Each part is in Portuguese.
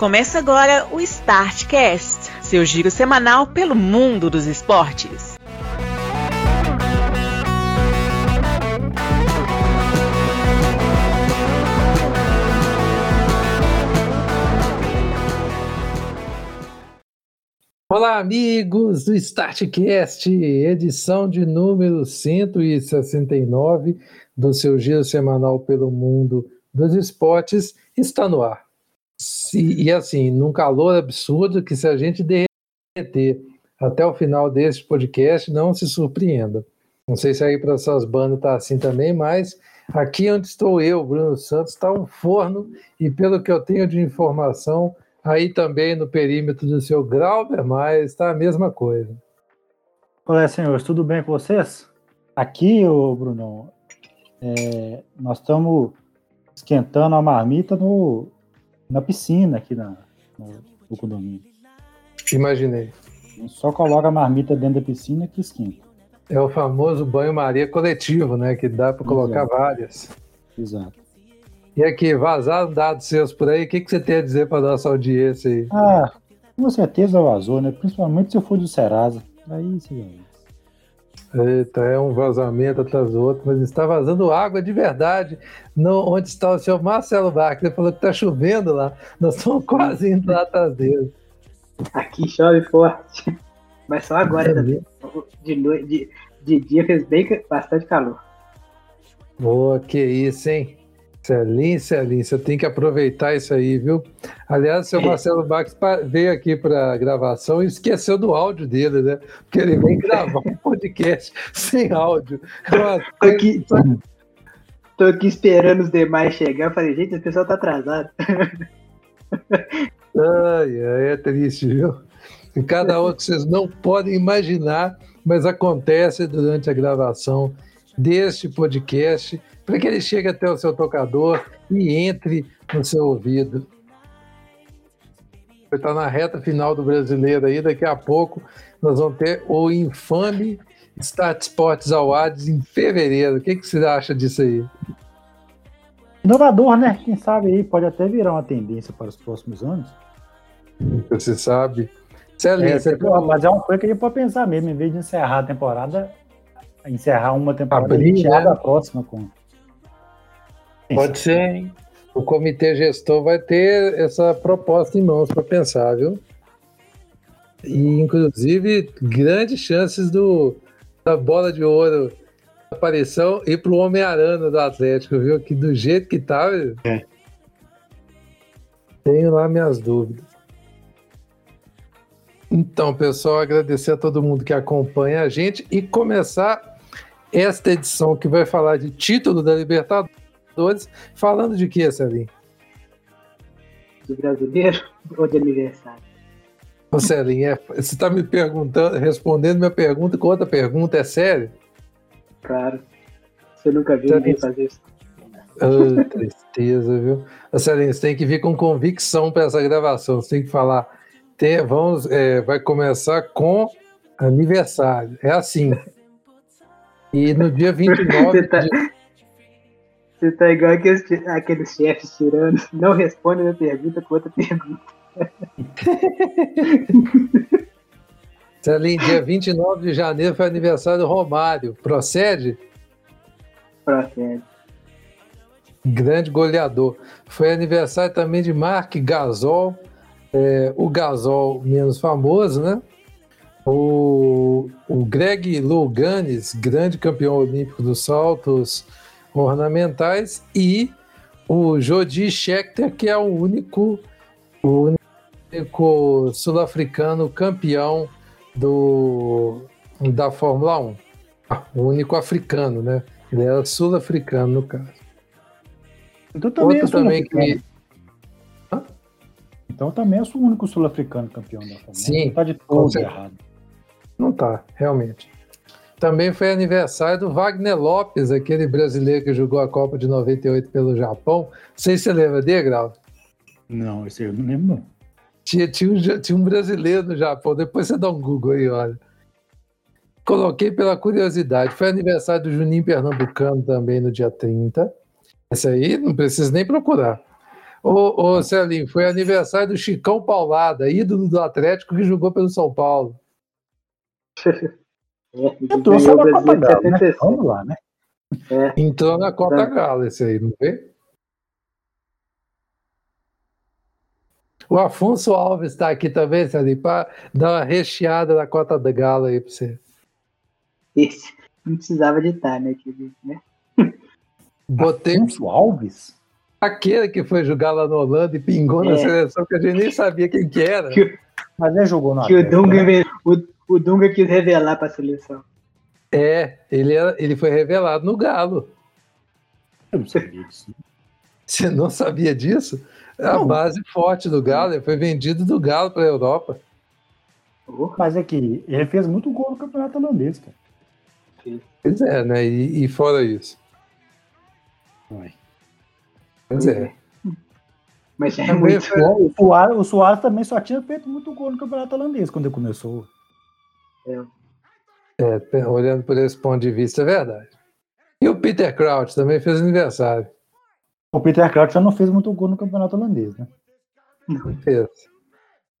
Começa agora o Startcast, seu giro semanal pelo mundo dos esportes. Olá, amigos do Startcast, edição de número 169 do seu giro semanal pelo mundo dos esportes, está no ar. Se, e assim, num calor absurdo que se a gente derreter até o final deste podcast, não se surpreenda. Não sei se aí para suas bandas está assim também, mas aqui onde estou eu, Bruno Santos, está um forno e pelo que eu tenho de informação, aí também no perímetro do seu Grauber, mas está a mesma coisa. Olá, senhores, tudo bem com vocês? Aqui, ô Bruno, é, nós estamos esquentando a marmita no, na piscina aqui na, no, no condomínio. Imaginei. Só coloca a marmita dentro da piscina que esquenta. É o famoso banho-maria coletivo, né? Que dá para colocar várias. Exato. E aqui, vazaram dados seus por aí, o que, que você tem a dizer para nossa audiência aí? Ah, com certeza vazou, né? Principalmente se eu for do Serasa. Aí você Eita, é um vazamento atrás do outro, mas está vazando água de verdade. No, onde está o senhor Marcelo Bach? Ele falou que está chovendo lá. Nós estamos quase indo lá atrás dele. Aqui chove forte. Mas só agora, ainda. De, noite, de, de dia fez bem bastante calor. Boa, que isso, hein? Celinho, Celinho, você tem que aproveitar isso aí, viu? Aliás, o seu Marcelo Bax veio aqui para a gravação e esqueceu do áudio dele, né? Porque ele vem gravar um podcast sem áudio. Tô aqui, tô, tô aqui esperando os demais chegar. Eu falei, gente, o pessoal tá atrasado. Ai, é triste, viu? E cada um que vocês não podem imaginar, mas acontece durante a gravação deste podcast para que ele chegue até o seu tocador e entre no seu ouvido. Está na reta final do brasileiro aí, daqui a pouco nós vamos ter o infame Start Sports Awards em fevereiro. O que, que você acha disso aí? Inovador, né? Quem sabe aí pode até virar uma tendência para os próximos anos. Você sabe. Excelente. É, você mas é uma coisa que a gente pode pensar mesmo, em vez de encerrar a temporada, encerrar uma temporada Abrir, e né? a próxima com. Pode ser, hein? O comitê gestor vai ter essa proposta em mãos para pensar, viu? E, inclusive, grandes chances do, da bola de ouro aparição e para o Homem-Aranha do Atlético, viu? Que do jeito que tá, é. tenho lá minhas dúvidas. Então, pessoal, agradecer a todo mundo que acompanha a gente e começar esta edição que vai falar de título da Libertadores falando de que, Celinho? De brasileiro ou de aniversário? Ô, Celinho, é, você está me perguntando, respondendo minha pergunta com outra pergunta, é sério? Claro. Você nunca viu ninguém fazer isso. Oh, tristeza, viu? Ô, Celinho, você tem que vir com convicção para essa gravação. Você tem que falar. Tem, vamos, é, vai começar com aniversário. É assim. E no dia 29 tá... de, você tá igual aqueles, aqueles chefes tiranos. Não responde a minha pergunta com outra pergunta. Celim, dia 29 de janeiro foi aniversário do Romário. Procede? Procede. Grande goleador. Foi aniversário também de Mark Gasol. É, o Gasol menos famoso, né? O, o Greg Louganes, grande campeão olímpico dos saltos ornamentais, e o Jody Scheckter, que é o único, o único sul-africano campeão do, da Fórmula 1. O único africano, né? Ele era sul-africano, no caso. Então também Outro é também que. Então também é o único sul-africano campeão da Fórmula 1. Sim. Não tá de todo errado. Não tá, realmente. Também foi aniversário do Wagner Lopes, aquele brasileiro que jogou a Copa de 98 pelo Japão. Não sei se você lembra dele, Grau? Não, esse eu não lembro, não. Tinha, tinha, um, tinha um brasileiro no Japão, depois você dá um Google aí, olha. Coloquei pela curiosidade. Foi aniversário do Juninho Pernambucano também no dia 30. Esse aí não precisa nem procurar. Ô, ô Celinho, foi aniversário do Chicão Paulada, ídolo do Atlético que jogou pelo São Paulo. É, Entrou só na Copa Galo, né? Vamos lá, né? É, Entrou na Cota É. Galo esse aí, não vê? O Afonso Alves está aqui também, Celinho, para dar uma recheada na Cota da Galo aí para você. esse não precisava de estar, né? querido, né? Botei Afonso Alves? aquele que foi jogar lá no Holanda e pingou na É. seleção que a gente nem sabia quem que era. Que, Mas ele jogou no que o, Atlético, Dunga, né? o, o Dunga quis revelar para a seleção. É, ele, ele foi revelado no Galo. Eu não sabia disso. Você não sabia disso? É a Não. base forte do Galo, ele foi vendido do Galo para a Europa. Mas é que ele fez muito gol no campeonato holandês, cara. Pois é, né? E, e fora isso. Ué. Pois é. mas é muito. O Soares, o Soares também só tinha feito muito gol no campeonato holandês quando ele começou. É, pe- olhando por esse ponto de vista, é verdade. E o Peter Crouch também fez aniversário. O Peter Crouch já não fez muito gol no campeonato holandês, né? Fez.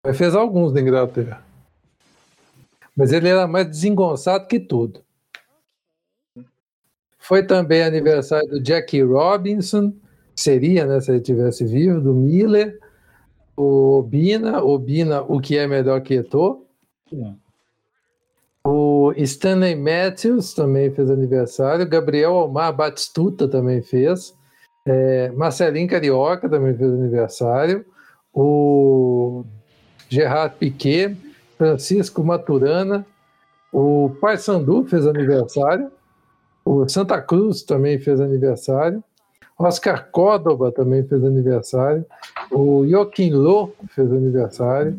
Mas fez alguns na Inglaterra. Mas ele era mais desengonçado que tudo. Foi também aniversário do Jackie Robinson, seria, né, se ele tivesse vivo, do Miller, o Obina, Obina, o que é melhor que Eto'o. O Stanley Matthews também fez aniversário. Gabriel Omar Batistuta também fez. É, Marcelinho Carioca também fez aniversário. O Gerard Piquet, Francisco Maturana. O Pai Sandu fez aniversário. O Santa Cruz também fez aniversário. Oscar Córdoba também fez aniversário. O Joaquim Lô fez aniversário.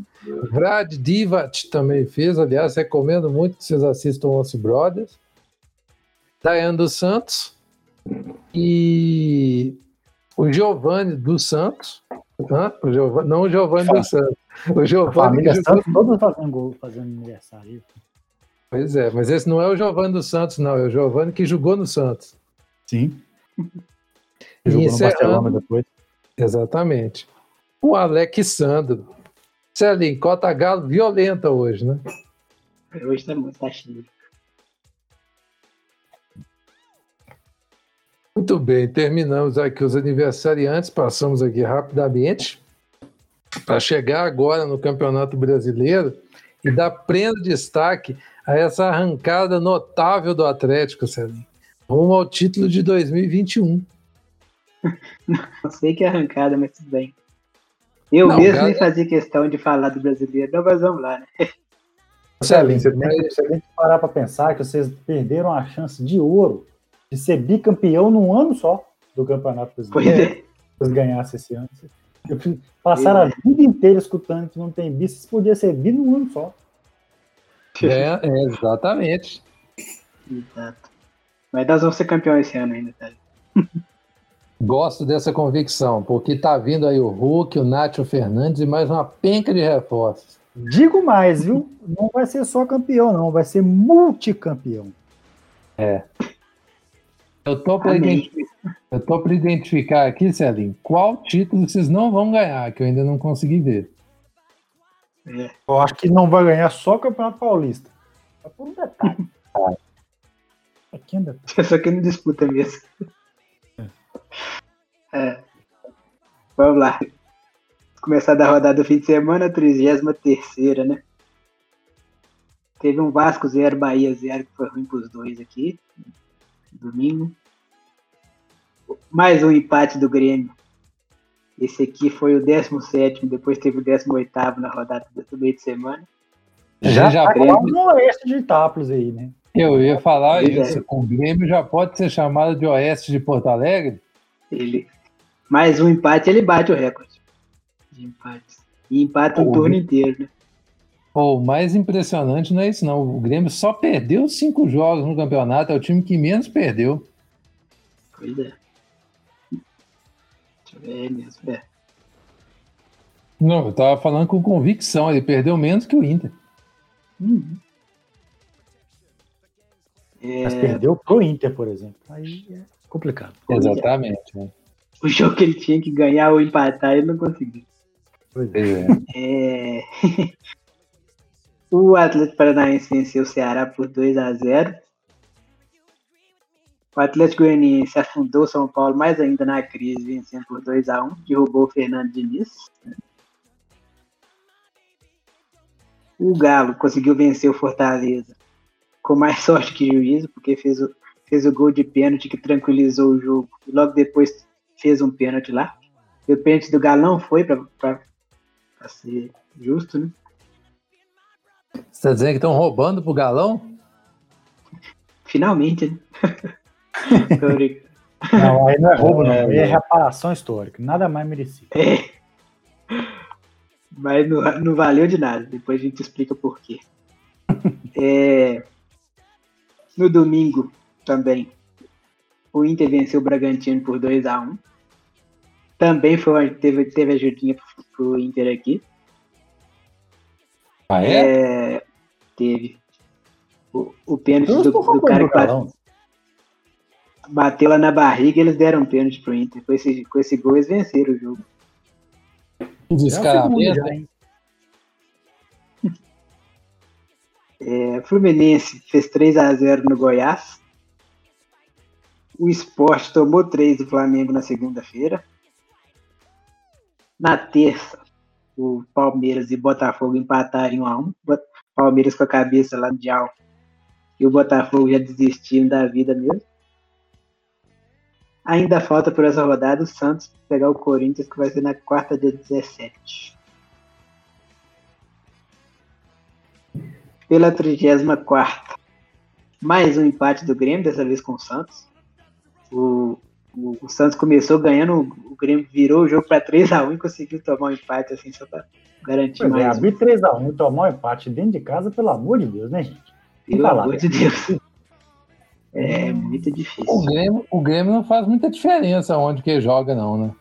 Brad Divat também fez. Aliás, recomendo muito que vocês assistam Once Brothers. Daiane dos Santos. E o Giovanni dos Santos. Hã? O Giovanni, não o Giovanni dos Santos. O Giovanni família jogou- Santos, todos fazendo gol, fazendo aniversário. Pois é, mas esse não é o Giovanni dos Santos, não. É o Giovanni que jogou no Santos. Sim. Jogou no encerrando- Barcelona depois. Exatamente. O Alexandro. Celinho, Cota Galo violenta hoje, né? Hoje tá, muito- tá cheio. Muito bem, terminamos aqui os aniversariantes, passamos aqui rapidamente para chegar agora no Campeonato Brasileiro e dar pleno destaque a essa arrancada notável do Atlético, Celinho, rumo ao título de 2021. Não sei que arrancada, mas tudo bem. Eu Não, mesmo cara- nem fazia questão de falar do brasileiro. Não, mas vamos lá, né? Celinho, você tem, que- você tem que parar para pensar que vocês perderam a chance de ouro de ser bicampeão num ano só do Campeonato Pois Brasileiro. é. Se vocês ganhassem esse ano. Passaram a vida inteira escutando que não tem bi, vocês podiam ser bi num ano só. É, é, exatamente. Exato. Mas nós vamos ser campeões esse ano ainda, tá? Gosto dessa convicção, porque tá vindo aí o Hulk, o Nátio Fernandes e mais uma penca de reforços. Digo mais, viu? Não vai ser só campeão, não. Vai ser multicampeão. Eu tô para Amém. eu tô para identificar aqui, Celinho, qual título vocês não vão ganhar, que eu ainda não consegui ver. É. Eu acho que não vai ganhar só o Campeonato Paulista. É por um detalhe. Pequeno detalhe. Só que não disputa mesmo. É. Vamos lá. Começar da rodada do fim de semana, 33 né? Teve um Vasco 0, Bahia 0, que foi ruim pros dois aqui. Domingo. Mais um empate do Grêmio. Esse aqui foi o 17, depois teve o 18 na rodada do meio de semana. Já, já pode- no oeste de Itápolis aí, né? eu ia falar Pois é. isso. O Grêmio já pode ser chamado de Oeste de Porto Alegre? Ele, mais um empate, ele bate o recorde de empates. E empata o turno inteiro, né? Pô, o mais impressionante não é isso, não. O Grêmio só perdeu cinco jogos no campeonato, é o time que menos perdeu. Pois é. Deixa eu ver é mesmo. É. Não, eu tava falando com convicção, ele perdeu menos que o Inter. Uhum. É, Mas perdeu pro Inter, por exemplo. Aí é complicado. É. Exatamente. né? o jogo que ele tinha que ganhar ou empatar, ele não conseguiu. Pois é. É... o Atlético Paranaense venceu o Ceará por 2 a 0 O Atlético Goianiense afundou São Paulo mais ainda na crise, vencendo por 2 a 1 derrubou o Fernando Diniz. O Galo conseguiu vencer o Fortaleza com mais sorte que juízo, porque fez o, fez o gol de pênalti que tranquilizou o jogo. E logo depois fez um pênalti lá. E o pênalti do Galo não foi para ser justo, né? Você está dizendo que estão roubando pro galão? Finalmente, né? Não, aí não é roubo, não. Aí é reparação histórica. Nada mais merecido. É. Mas não, não valeu de nada. Depois a gente explica por quê. É, no domingo também, o Inter venceu o Bragantino por 2 a 1 Também foi, teve, teve ajudinha pro, pro Inter aqui. Ah, é? É, teve. O, o pênalti do, do cara que bate- bateu lá na barriga eles deram um pênalti pro Inter. Com esse, com esse gol eles venceram o jogo. Um É descaramento. já, hein? É, Fluminense fez 3 a 0 no Goiás. O Sport tomou 3 do Flamengo na segunda-feira. Na terça, o Palmeiras e Botafogo empataram em 1 a 1 Bot- Palmeiras com a cabeça lá no dial. E o Botafogo já desistindo da vida mesmo. Ainda falta por essa rodada o Santos pegar o Corinthians, que vai ser na quarta, dia 17. Pela 34 mais um empate do Grêmio, dessa vez com o Santos. O, o, o Santos começou ganhando, o Grêmio virou o jogo para 3x1 e conseguiu tomar um empate assim só para garantir Pois é, mais um. abrir 3x1 e tomar um empate dentro de casa, pelo amor de Deus, né, gente? Pelo lá, amor de Deus. É muito O difícil. Grêmio, o Grêmio não faz muita diferença onde que joga, não, né?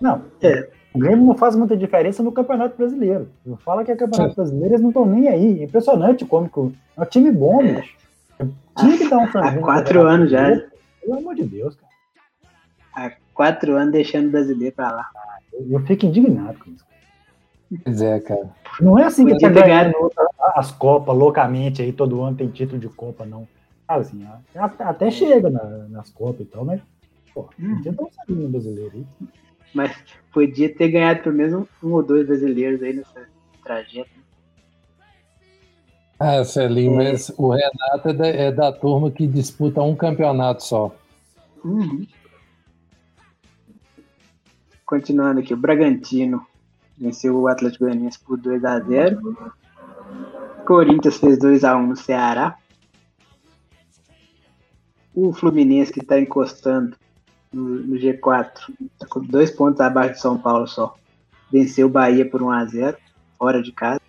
Não. É. O Grêmio não faz muita diferença no Campeonato Brasileiro. Não fala que é Campeonato Brasileiro, eles não estão nem aí. É impressionante como que o- é um time bom, bicho. Tinha que dar um Há quatro anos já. Pelo amor de Deus, cara. Há quatro anos deixando o brasileiro para lá. Eu, eu fico indignado com isso. Pois é, cara. Não é assim que tá ter ganhando outra- as Copas loucamente aí, todo ano tem título de Copa, não. Assim, até, até chega na- nas Copas e tal, mas, pô, Hum. um salinho brasileiro aí. Mas podia ter ganhado pelo menos um, um ou dois brasileiros aí nessa trajeto. Ah, Celinho, É. mas o Renato é da, é da turma que disputa um campeonato só. Uhum. Continuando aqui, o Bragantino venceu o Atlético Goianiense por 2 a 0 Corinthians fez 2 a 1 no Ceará. O Fluminense, que está encostando no, no G4, tá com dois pontos abaixo de São Paulo só. Venceu o Bahia por 1 a 0 fora de casa.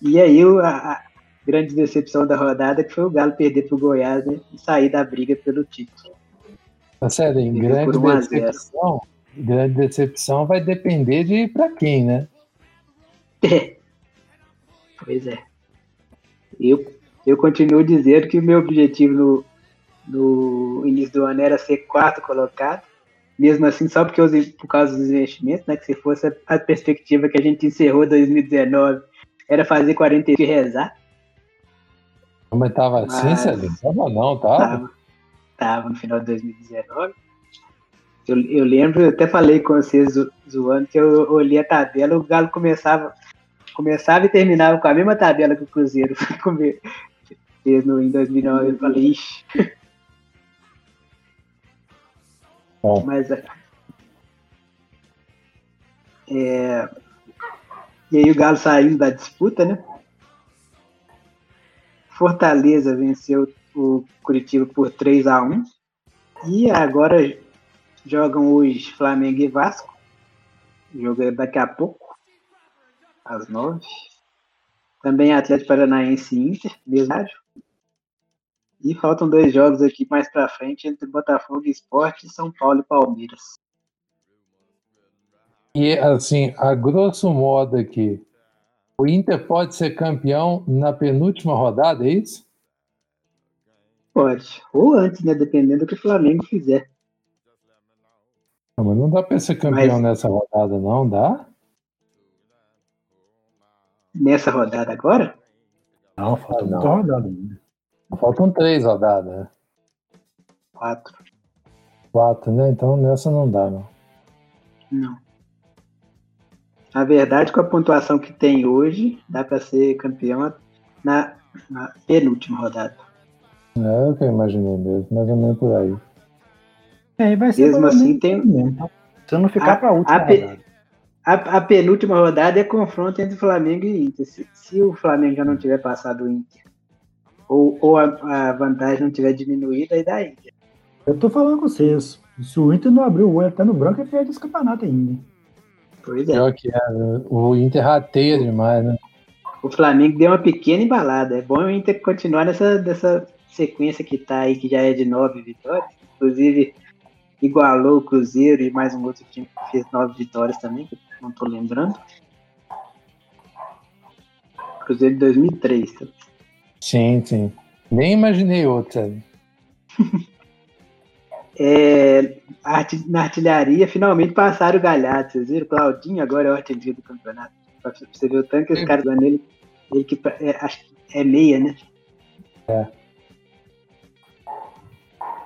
E aí a, a grande decepção da rodada que foi o Galo perder para o Goiás né, e sair da briga pelo título. Tá Celinho, Perdeu grande por 1 a 0. decepção. Grande decepção vai depender de pra quem, né? É. Pois é. Eu, eu continuo dizendo que o meu objetivo no, no início do ano era ser quarto colocado. Mesmo assim, só porque eu, por causa dos investimentos, né? Que se fosse a, a perspectiva que a gente encerrou 2019, era fazer 40 e rezar. Mas tava assim, Mas- Celinho? Tava não, tava. Tava, tava no final de 2019. Eu, eu lembro, eu até falei com vocês zo- zoando que eu olhei a tabela, o Galo começava, começava e terminava com a mesma tabela que o Cruzeiro come- fez no, em 2009. Eu falei, ixi. Bom. Mas é, é, e aí o Galo saindo da disputa, né? Fortaleza venceu o Curitiba por 3 a 1 E agora jogam hoje Flamengo e Vasco. O jogo é daqui a pouco, às 9. Também Atlético Paranaense e Inter, mesmo. E faltam dois jogos aqui mais pra frente entre Botafogo e Sport e São Paulo e Palmeiras. E assim, a grosso modo aqui, o Inter pode ser campeão na penúltima rodada, é isso? Pode. Ou antes, né? Dependendo do que o Flamengo fizer. Não, mas não dá pra ser campeão Mas- nessa rodada, não, dá? Nessa rodada agora? Não, falta muita não. rodada ainda. Faltam três rodadas, né? Quatro. Quatro, né? Então nessa não dá, não. Não. Na verdade, com a pontuação que tem hoje, dá pra ser campeão na, na penúltima rodada. É o que eu imaginei mesmo, mais ou menos por aí. É, vai ser Mesmo assim, tem- mesmo, tá? Se eu não ficar A- pra última a pe- rodada. A, a penúltima rodada é confronto entre Flamengo e Inter. Se, se o Flamengo já não tiver passado o Inter, ou, ou a, a vantagem não tiver diminuído, aí dá Inter. Eu tô falando com vocês. Se o Inter não abrir o olho até no branco, ele perde esse campeonato ainda. Pois é. Pior que é, né? o Inter rateia demais, né? O Flamengo deu uma pequena embalada. É bom o Inter continuar nessa, nessa sequência que tá aí, que já é de nove vitórias. Inclusive, igualou o Cruzeiro e mais um outro time que fez nove vitórias também, que eu não tô lembrando. Cruzeiro de 2003. Tá? Sim, sim. Nem imaginei outro, sabe? É, na artilharia, finalmente passaram o Galhardo. Vocês viram? Claudinho agora é o artilheiro do campeonato. Pra você ver o tanto que os caras dando ele. Ele que é, acho que é meia, né?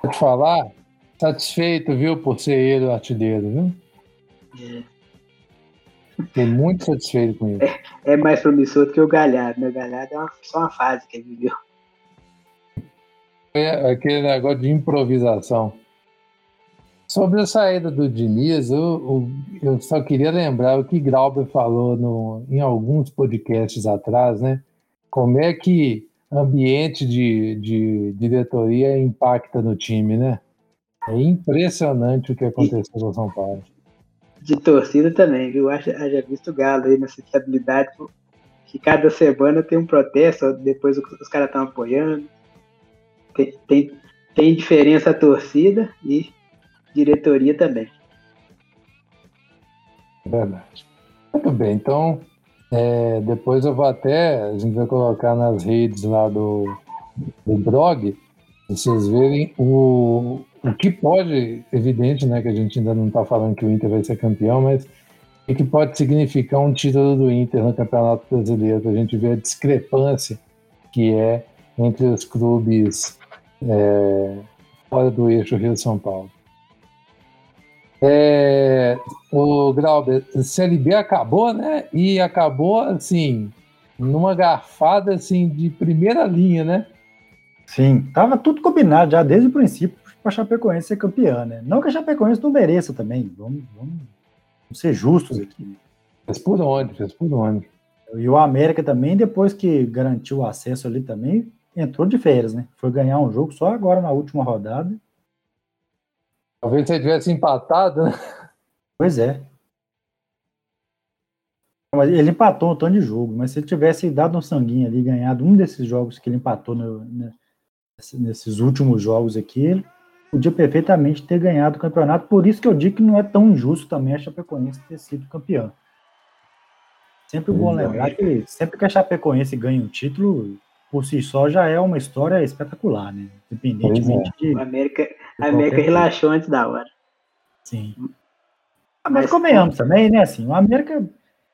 Vou te falar, satisfeito, viu, por ser ele o artilheiro, viu? É. Fiquei muito satisfeito com isso. É mais promissor do que o Galhardo, né? O Galhardo é uma- só uma fase que ele viveu. É aquele negócio de improvisação. Sobre a saída do Diniz, eu, eu, eu só queria lembrar o que Grauber falou no, em alguns podcasts atrás, né? Como é que ambiente de, de diretoria impacta no time, né? É impressionante o que aconteceu com o São Paulo. De torcida também, viu? Haja, haja visto o Galo aí nessa estabilidade, que cada semana tem um protesto, depois os caras estão apoiando. Tem, tem, tem diferença a torcida e diretoria também. Verdade. Muito bem, então é, depois eu vou até, a gente vai colocar nas redes lá do, do blog, vocês verem o, o que pode, evidente, né, que a gente ainda não está falando que o Inter vai ser campeão, mas o que pode significar um título do Inter no Campeonato Brasileiro, a gente ver a discrepância que é entre os clubes é, fora do eixo Rio-São Paulo. É, o Grauber, a Série B acabou, né? E acabou assim, numa garfada assim de primeira linha, né? Sim, tava tudo combinado já desde o princípio para a Chapecoense ser campeã, né? Não que a Chapecoense não mereça também, vamos, vamos ser justos aqui. Fez por onde? Fez por onde? E o América também, depois que garantiu o acesso ali também, entrou de férias, né? Foi ganhar um jogo só agora na última rodada. Talvez você tivesse empatado, né? Pois é. Mas ele empatou um tanto de jogo, mas se ele tivesse dado um sanguinho ali, ganhado um desses jogos que ele empatou no- né, nesses últimos jogos aqui, ele podia perfeitamente ter ganhado o campeonato. Por isso que eu digo que não é tão injusto também a Chapecoense ter sido campeã. Sempre bom é. lembrar que sempre que a Chapecoense ganha um título, por si só já é uma história espetacular, né? Independentemente de, O América, a América relaxou antes da hora. Sim. Ah, mas Mas- convenhamos também, né? Assim, o América,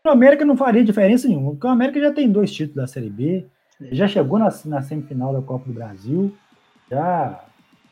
o América não faria diferença nenhuma, porque o América já tem dois títulos da Série B, já chegou na, na semifinal da Copa do Brasil, já,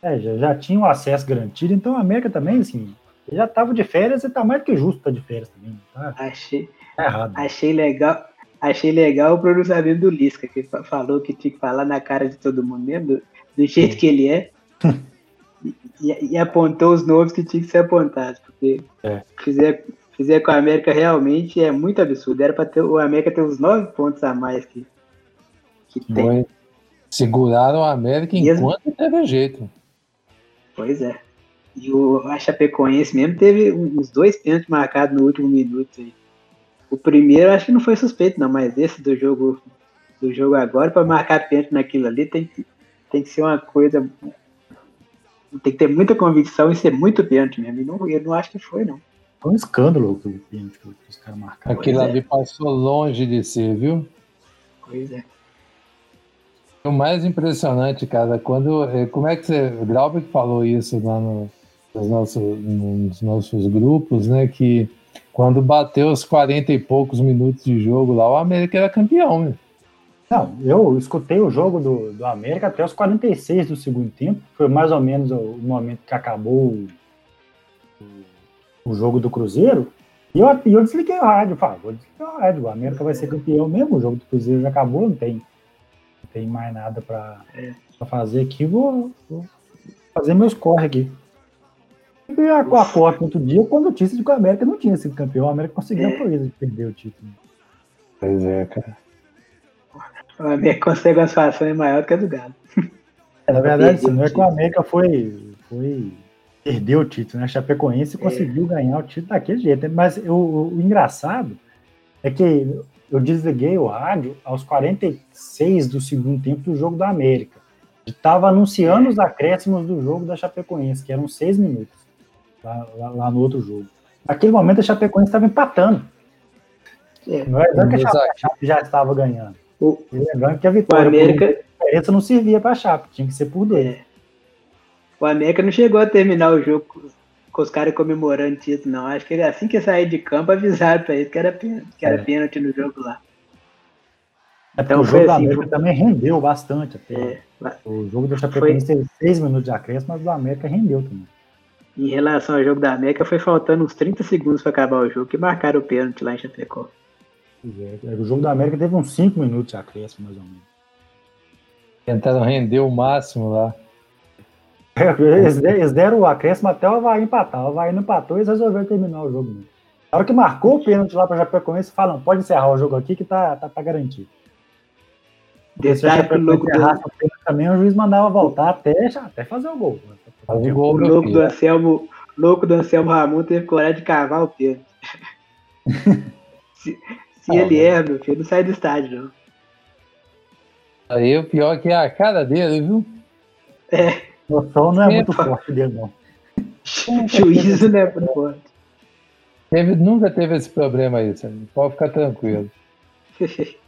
é, já, já tinha o acesso garantido, então o América também, assim, já estava de férias e tá mais do que justo estar de férias também, tá, Achei, tá errado. achei legal. Achei legal o pronunciamento do Lisca, que fa- falou que tinha que falar na cara de todo mundo mesmo, do, jeito que ele é. e, e apontou os nomes que tinham que ser apontados, porque É. fizer, fizer com a América realmente é muito absurdo. Era para ter o América ter uns nove pontos a mais que, que tem. Foi- Seguraram a América enquanto teve jeito. Pois é. E o a Chapecoense mesmo teve uns dois pênaltis marcados no último minuto. Aí. O primeiro acho que não foi suspeito, não, mas esse do jogo do jogo agora, para marcar pênalti naquilo ali, tem que, tem que ser uma coisa. Tem que ter muita convicção e ser muito pênalti mesmo. E não, eu não acho que foi, não. Foi um escândalo o pênalti que os caras marcaram. Aquilo é. ali passou longe de ser, viu? Pois é. O mais impressionante, cara, quando. eh, Como é que você. O Glauber falou isso lá no nos nossos, nos nossos grupos, né, que quando bateu os 40 e poucos minutos de jogo lá, o América era campeão, né? Não, eu escutei o jogo do, do América até os 46 do segundo tempo. Foi mais ou menos o momento que acabou o, o jogo do Cruzeiro. E eu, eu desliguei o rádio. Falei, vou desligar o rádio. O América vai ser campeão mesmo. O jogo do Cruzeiro já acabou, não tem, não tem mais nada para é. fazer aqui. Vou, vou, fazer meus corre aqui. E a, a corte outro dia com a notícia de que o América não tinha sido campeão. O América conseguiu a é. proeza de perder o título. Pois é, cara. O América consegue uma situação maior do que a do Galo. É, na verdade, sim, não é que o América foi, foi perdeu o título, né? A Chapecoense é. conseguiu ganhar o título daquele jeito. Mas o, o, engraçado é que eu desliguei o rádio aos 46 do segundo tempo do jogo da América. Estava anunciando os acréscimos do jogo da Chapecoense, que eram seis minutos lá, lá, lá no outro jogo. Naquele momento a Chapecoense estava empatando. É. Não é que a Chape já estava ganhando. O, lembrando que a vitória o América... por não servia para a Chape, tinha que ser por dois. É. O América não chegou a terminar o jogo com os caras comemorando o título, não. Acho que assim que sair de campo avisaram para eles que era pênalti, que era é. pênalti no jogo lá. É então, o jogo da assim, América também rendeu bastante até. É, o jogo do Chapecoense teve seis minutos de acréscimo, mas o América rendeu também. Em relação ao jogo da América, foi faltando uns 30 segundos para acabar o jogo, que marcaram o pênalti lá em Chapecó. É, o jogo da América teve uns 5 minutos de acréscimo, mais ou menos. Tentaram render o máximo lá. Eles, deram o acréscimo até o Havaí empatar. O Havaí não empatou e eles resolveram terminar o jogo. Mesmo. Na hora que marcou o pênalti lá para Japecoense, falam, pode encerrar o jogo aqui que tá, tá, tá garantido. Detalhe que o louco do... também, o juiz mandava voltar até, até fazer o gol. O, gol o louco do Anselmo, louco do Anselmo Ramon teve coragem de cavar o pênalti. se, se ah, ele é, meu filho, não sai do estádio, não. Aí o pior é que é a cara dele, viu? É. O som não é, é muito forte dele, não. Juízo não é muito forte. Teve, nunca teve esse problema aí, sabe? pode ficar tranquilo.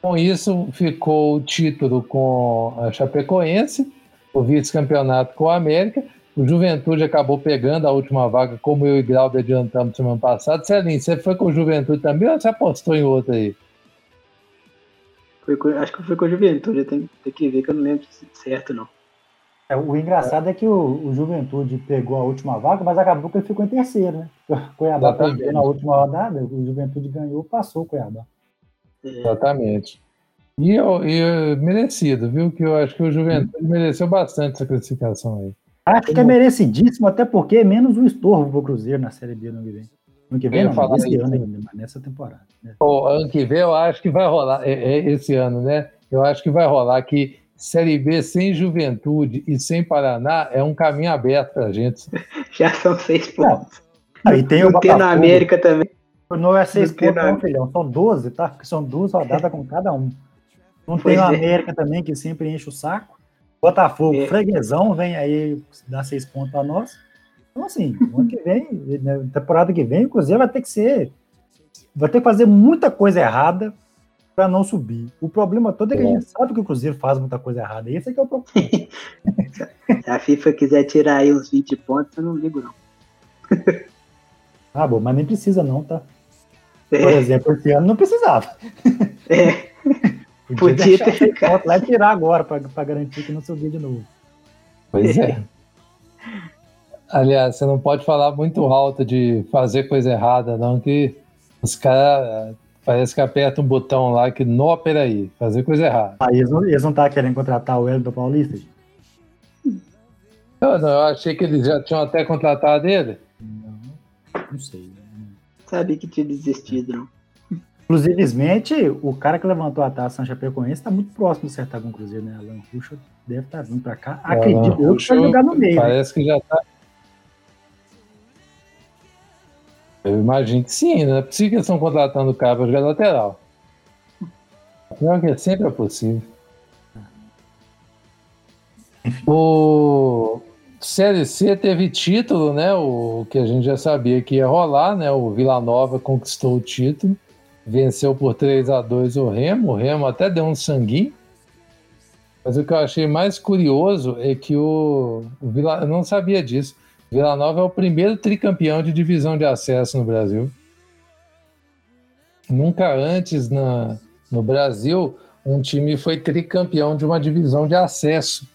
com isso, ficou o título com a Chapecoense, o vice-campeonato com a América. O Juventude acabou pegando a última vaga, como eu e Glauber adiantamos semana passada. Celinho, você foi com o Juventude também ou você apostou em outra aí? Com, acho que foi com o Juventude, tem, tem que ver que eu não lembro certo, não. É, o engraçado é, é que o, o, Juventude pegou a última vaga, mas acabou que ele ficou em terceiro, né? O Cuiabá perdeu na última rodada, o Juventude ganhou, passou o Cuiabá. É. Exatamente. E, e merecido, viu? Que eu acho que o Juventude mereceu bastante essa classificação aí. Acho que é merecidíssimo, até porque é menos um estorvo pro Cruzeiro na Série B no que vem. Ano que vem, não, falar esse ano ainda, mas nessa temporada. Né? O ano que vem eu acho que vai rolar, é, é, esse ano, né? Eu acho que vai rolar que Série B sem Juventude e sem Paraná é um caminho aberto para a gente. Já são seis pontos. Aí tem o Botafogo. na América também. Não é seis pontos, não, filhão. São 12, tá? Porque são duas rodadas com cada um. Não pois tem o é. América também, que sempre enche o saco. Botafogo, é. freguesão, vem aí dar seis pontos para nós. Então, assim, ano que vem, né, temporada que vem, o Cruzeiro vai ter que ser. Vai ter que fazer muita coisa errada para não subir. O problema todo é que a gente sabe que o Cruzeiro faz muita coisa errada. Esse é que é o problema. Se a FIFA quiser tirar aí uns 20 pontos, eu não ligo, não. ah, bom, mas nem precisa, não, tá? É. Por exemplo, esse ano não precisava. É. Podia, Podia ter ficado. Lá e tirar agora para garantir que não subir de novo. Pois é. Aliás, você não pode falar muito alto de fazer coisa errada, não, que os caras Parece que aperta um botão lá que, não, peraí, fazer coisa errada. Ah, eles não estão tá querendo contratar o Hélio do Paulista? Eu, não, eu achei que eles já tinham até contratado ele. Não, não sei. Sabia que tinha desistido, não. Inclusivemente, o cara que levantou a taça na Chapecoense está muito próximo de acertar com o Cruzeiro, né? Alan Ruxa deve estar tá vindo para cá. Acredito eu que vai jogar no meio. Parece né? que já está Eu imagino que sim, não é possível que eles estão contratando o cara para jogar lateral. Pior que sempre é possível. O Série C teve título, né? O que a gente já sabia que ia rolar, né? O Vila Nova conquistou o título, venceu por 3 a 2 o Remo. O Remo até deu um sanguinho. Mas o que eu achei mais curioso é que o, o Vila, eu não sabia disso Vila Nova é o primeiro tricampeão de divisão de acesso no Brasil. Nunca antes na, no Brasil um time foi tricampeão de uma divisão de acesso.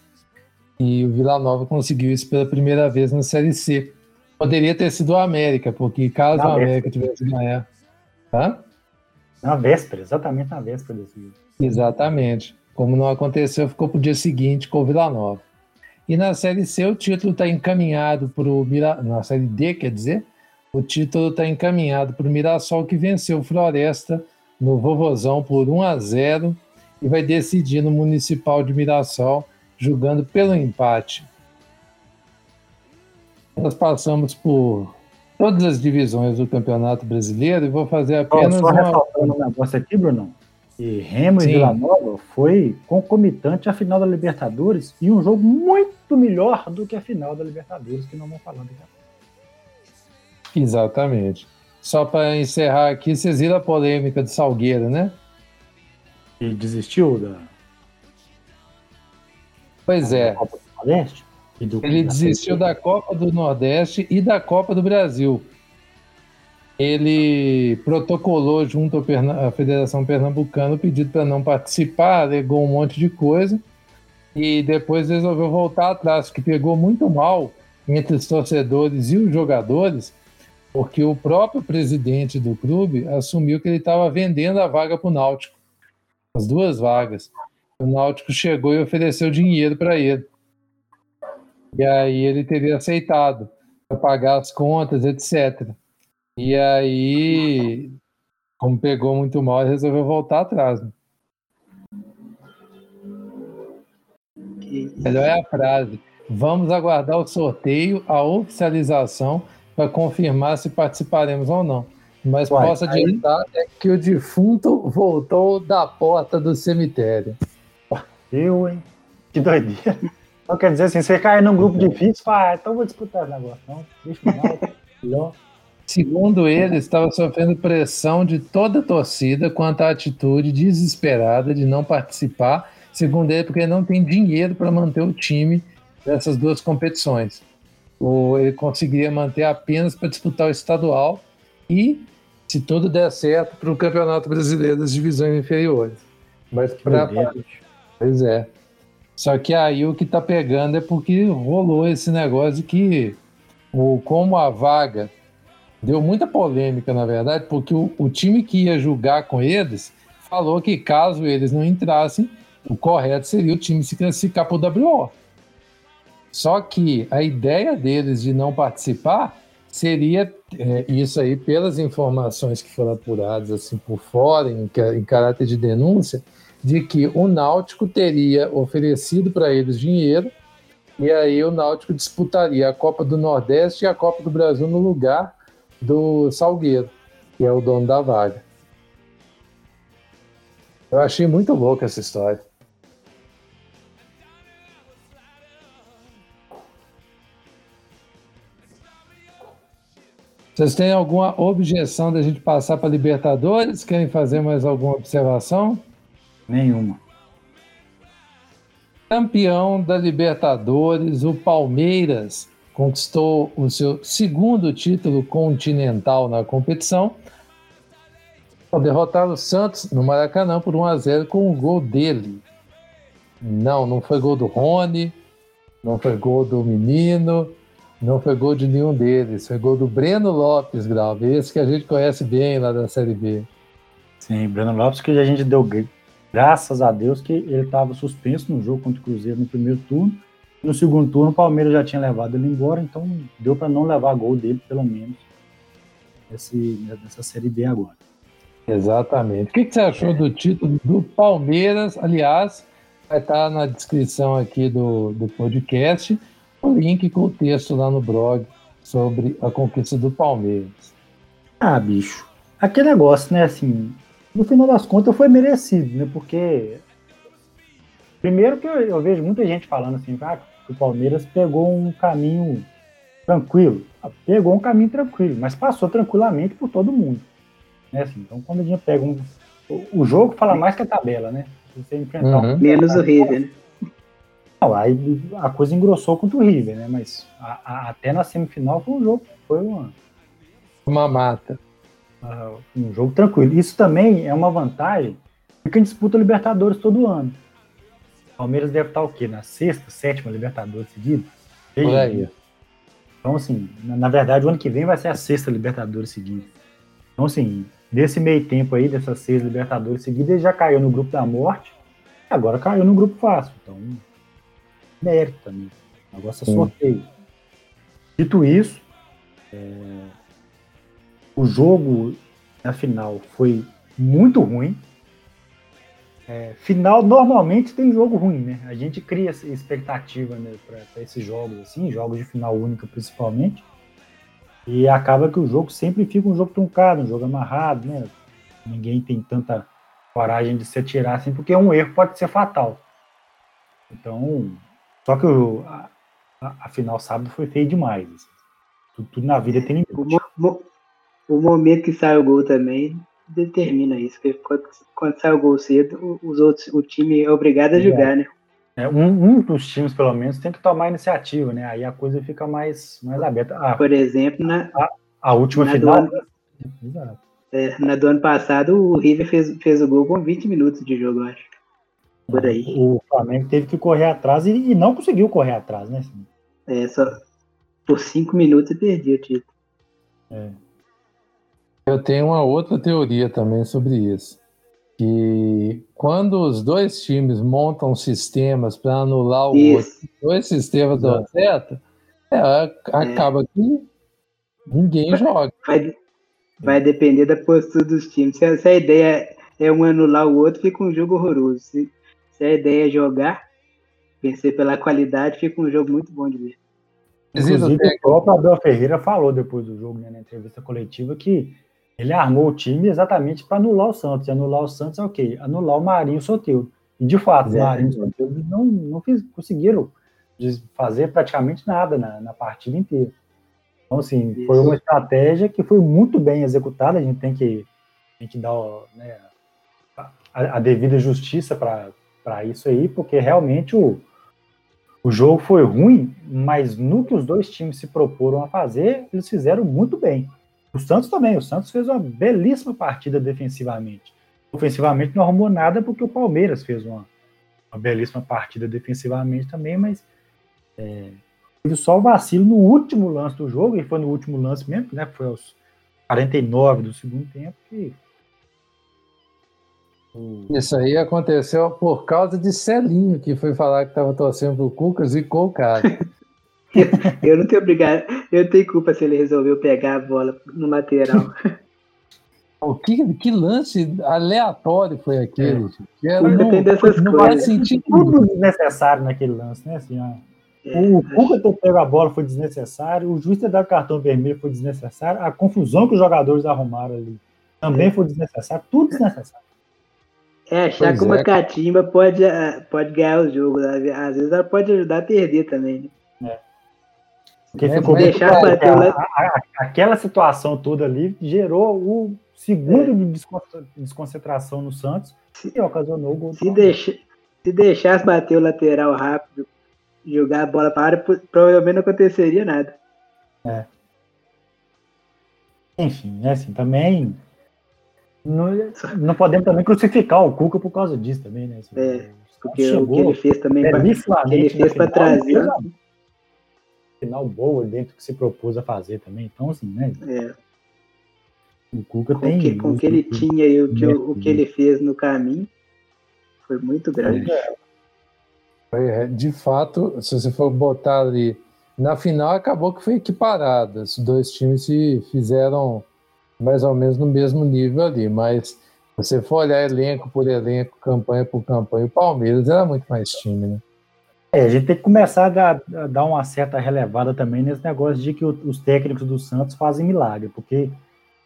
E o Vila Nova conseguiu isso pela primeira vez na Série C. Poderia ter sido o América, porque caso o América tivesse ganhado. Hã? Na véspera, exatamente na véspera desse Exatamente. Como não aconteceu, ficou para o dia seguinte com o Vila Nova. E na Série C o título está encaminhado para o Mirassol. Na Série D, quer dizer, o título está encaminhado para o Mirassol, que venceu o Floresta no Vovozão por 1 a 0 e vai decidir no Municipal de Mirassol, jogando pelo empate. Nós passamos por todas as divisões do Campeonato Brasileiro e vou fazer apenas. Só ressaltando um negócio aqui, Bruno. E Remo Sim. e Vila Nova foi concomitante à final da Libertadores e um jogo muito melhor do que a final da Libertadores, que não vamos falar daqui a Exatamente. Só para encerrar aqui, vocês viram a polêmica de Salgueiro, né? E desistiu da. Pois é. Copa do Nordeste? Ele desistiu da Copa do Nordeste e da Copa do Brasil ele protocolou junto à Federação Pernambucana o pedido para não participar, alegou um monte de coisa e depois resolveu voltar atrás, que pegou muito mal entre os torcedores e os jogadores, porque o próprio presidente do clube assumiu que ele estava vendendo a vaga para o Náutico, as duas vagas. O Náutico chegou e ofereceu dinheiro para ele. E aí ele teria aceitado para pagar as contas, etc. E aí, como pegou muito mal, ele resolveu voltar atrás. Né? Melhor é a frase. Vamos aguardar o sorteio, a oficialização, para confirmar se participaremos ou não. Mas Uai, posso adiantar aí... é que o defunto voltou da porta do cemitério. Eu, hein? Que doideira. Então quer dizer assim, você cai num grupo difícil, fala, ah, então vou disputar o negócio. Não, deixa não. Segundo ele, estava sofrendo pressão de toda a torcida quanto à atitude desesperada de não participar, segundo ele, porque ele não tem dinheiro para manter o time dessas duas competições. Ou ele conseguiria manter apenas para disputar o estadual e, se tudo der certo, para o Campeonato Brasileiro das Divisões Inferiores. Mas para. Pois é. Só que aí o que está pegando é porque rolou esse negócio que, o, como a vaga deu muita polêmica, na verdade, porque o, o time que ia julgar com eles falou que caso eles não entrassem, o correto seria o time se classificar para o WO. Só que a ideia deles de não participar seria é, isso aí, pelas informações que foram apuradas assim por fora, em, em caráter de denúncia, de que o Náutico teria oferecido para eles dinheiro e aí o Náutico disputaria a Copa do Nordeste e a Copa do Brasil no lugar do Salgueiro, que é o dono da vaga. Eu achei muito louca essa história. Vocês têm alguma objeção da gente passar para Libertadores? Querem fazer mais alguma observação? Nenhuma. Campeão da Libertadores, o Palmeiras conquistou o seu segundo título continental na competição, ao derrotar o Santos no Maracanã por 1 a 0 com o gol dele. Não, não foi gol do Rony, não foi gol do Menino, não foi gol de nenhum deles, foi gol do Breno Lopes, Grave, esse que a gente conhece bem lá da Série B. Sim, Breno Lopes que a gente deu graças a Deus que ele estava suspenso no jogo contra o Cruzeiro no primeiro turno no segundo turno, o Palmeiras já tinha levado ele embora, então deu para não levar gol dele, pelo menos, nessa Série B agora. Exatamente. O que, que você achou é. do título do Palmeiras? Aliás, vai estar na descrição aqui do, do podcast o link com o texto lá no blog sobre a conquista do Palmeiras. Ah, bicho. Aquele negócio, né, assim, no final das contas foi merecido, né, porque primeiro que eu, eu vejo muita gente falando assim, ah, o Palmeiras pegou um caminho tranquilo. Pegou um caminho tranquilo, mas passou tranquilamente por todo mundo. Né? Assim, então, quando a gente pega um. O jogo fala mais que a tabela, né? Você enfrentar uhum. um... Menos o River, né? Não, aí a coisa engrossou contra o River, né? Mas a, a, até na semifinal foi um jogo, foi uma, uma mata. Uh, um jogo tranquilo. Isso também é uma vantagem de quem disputa Libertadores todo ano. O Palmeiras deve estar o quê? Na sexta, sétima Libertadores seguida? Por aí. Então, assim, na, na, verdade, o ano que vem vai ser a sexta Libertadores seguida. Então, assim, desse meio tempo aí, dessas seis Libertadores seguidas, ele já caiu no grupo da morte, agora caiu no grupo fácil. Então, mérito também. O negócio é sorteio. Dito isso, é, o jogo na final foi muito ruim. É, final normalmente tem jogo ruim, né? A gente cria expectativa né, para esses jogos assim, jogos de final única principalmente. E acaba que o jogo sempre fica um jogo truncado, um jogo amarrado, né? Ninguém tem tanta coragem de se atirar assim, porque um erro pode ser fatal. Então, só que o, a, a, final sábado foi feio demais. Assim. Tudo, tudo, na vida tem limite. O, momento que sai o gol também determina isso, porque quando, quando sai o gol cedo, os outros, o time é obrigado a jogar, é. né? É, um, um, dos times, pelo menos, tem que tomar iniciativa, né? Aí a coisa fica mais, mais aberta. Ah, Por exemplo, na, a, a última final. Do ano, é, na do ano passado, o River fez, fez o gol com 20 minutos de jogo, acho. Por aí. O Flamengo teve que correr atrás e, e não conseguiu correr atrás, né? É, só por 5 minutos e perdi o título. É. Eu tenho uma outra teoria também sobre isso que quando os dois times montam sistemas para anular o Isso. outro, dois sistemas dão certo, é, acaba é. que ninguém vai, joga. Vai, vai, depender da postura dos times. Se, se, a ideia é um anular o outro, fica um jogo horroroso. Se, se a ideia é jogar, vencer pela qualidade, fica um jogo muito bom de ver. Inclusive, o próprio Abel Ferreira falou depois do jogo, né, na entrevista coletiva, que ele armou o time exatamente para anular o Santos. E anular o Santos é o quê? Anular o Marinho Soteldo. E de fato, é. Marinho e Soteldo não, não fiz, conseguiram fazer praticamente nada na, na partida inteira. Então, assim, Isso. foi uma estratégia que foi muito bem executada. A gente tem que, tem que dar né, a, a, devida justiça para isso aí, porque realmente o, o jogo foi ruim, mas no que os dois times se proporam a fazer, eles fizeram muito bem. O Santos também. O Santos fez uma belíssima partida defensivamente. Ofensivamente não arrumou nada porque o Palmeiras fez uma, uma belíssima partida defensivamente também, mas é, teve só o vacilo no último lance do jogo, e foi no último lance mesmo, né? Foi aos 49 do segundo tempo que. Isso aí aconteceu por causa de Celinho, que foi falar que estava torcendo pro Cucas e com o cara. eu não tenho obrigado, eu tenho culpa se ele resolveu pegar a bola no lateral. O que, que lance aleatório foi aquele? É. Era, não, tem dessas não coisas. Faz tudo desnecessário naquele lance, né? Assim, ó. É, o Cuca ter pego a bola foi desnecessário, o juiz ter dado cartão vermelho foi desnecessário, a confusão que os jogadores arrumaram ali também é. foi desnecessário, tudo desnecessário. É, achar pois que uma é. catimba pode, ah, pode ganhar o jogo. Às vezes ela pode ajudar a perder também. Né? É. Porque é, ficou deixar bater a, a, aquela situação toda ali gerou o segundo é. de desconcentração no Santos e ocasionou o gol. Se, deixa, se deixasse bater o lateral rápido, jogar a bola para a área, provavelmente não aconteceria nada. É. Enfim, é assim, também não, não podemos também crucificar o Cuca por causa disso também, né? Assim, é, porque o que ele fez também, pra, ele fez para trazer final boa dentro do que se propôs a fazer também. Então, assim, né? É. O Cuca com tem. Que, com o que ele tinha e o que, o, o que ele fez no caminho foi muito grande. É. De fato, se você for botar ali. Na final acabou que foi equiparado. Os dois times se fizeram mais ou menos no mesmo nível ali, mas você for olhar elenco por elenco, campanha por campanha, o Palmeiras era muito mais time, né? É, a gente tem que começar a dar, a dar, uma certa relevada também nesse negócio de que os técnicos do Santos fazem milagre, porque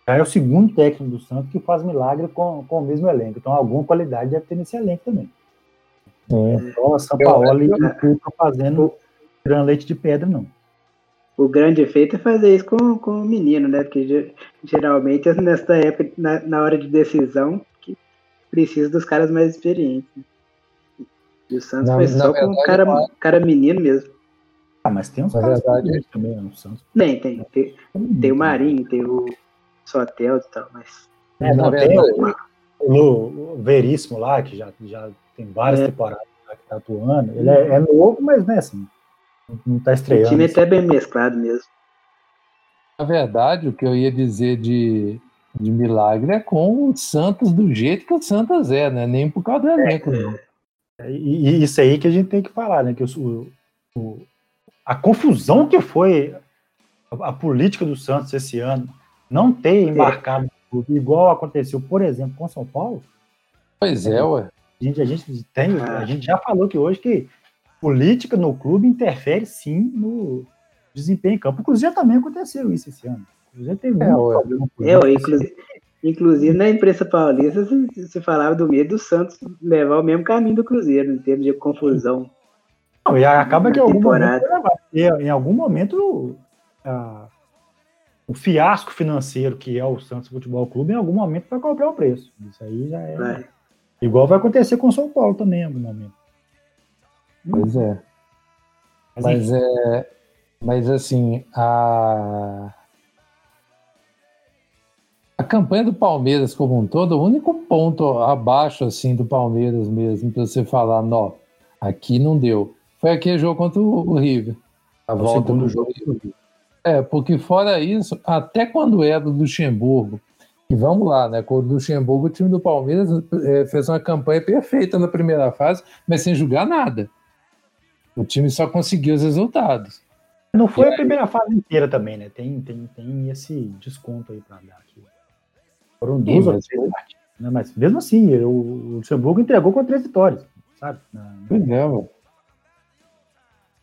já é o segundo técnico do Santos que faz milagre com, com o mesmo elenco. Então, alguma qualidade deve ter nesse elenco também. É. Só São Paulo e o Cuca fazendo tirando leite de pedra, não. O grande efeito é fazer isso com, com o menino, né? Porque geralmente, nessa época, na, na hora de decisão, que precisa dos caras mais experientes. E o Santos na, foi só com um cara, cara menino mesmo. Ah, mas tem uns na caras verdade, também no Santos. Tem, tem. Tem, tem o Marinho, tem o Sotel e tal, mas. É, não, tem o, o, o Veríssimo lá, que já, já tem várias é. temporadas lá que tá atuando. Ele é, é novo, mas né, assim, não tá estreando. O time é até bem mesclado mesmo. Na verdade, o que eu ia dizer de, de milagre é com o Santos do jeito que o Santos é, né? Nem por causa do elenco, é, não. É, e, isso aí que a gente tem que falar, né? Que o, o a confusão que foi a, a, política do Santos esse ano, não ter embarcado igual aconteceu, por exemplo, com São Paulo. Pois é, ué. A gente, a gente, tem, a gente já falou que hoje que política no clube interfere sim no desempenho em campo. Inclusive também aconteceu isso esse ano. Inclusive teve é, muito problema. É, inclusive, inclusive na imprensa paulista se, se falava do medo do Santos levar o mesmo caminho do Cruzeiro, em termos de confusão. Não, e acaba que em algum, momento, em algum momento o fiasco financeiro que é o Santos Futebol Clube, em algum momento vai cobrar o preço. Isso aí já é. Vai. Igual vai acontecer com o São Paulo também em algum momento. Pois é. Mas, mas é. Mas assim, a. A campanha do Palmeiras como um todo, o único ponto abaixo assim do Palmeiras mesmo, para você falar, não, aqui não deu, foi aquele jogo contra o River. A o volta do jogo. É, porque fora isso, até quando era do Luxemburgo, e vamos lá, né? Com o Luxemburgo, o time do Palmeiras é, fez uma campanha perfeita na primeira fase, mas sem jogar nada. O time só conseguiu os resultados. Não foi e a primeira fase inteira também, né? Tem, tem, tem esse desconto aí para dar aqui. Foram duas ou três né? Mas mesmo assim, o Luxemburgo entregou com três vitórias, sabe? Pois é, mano.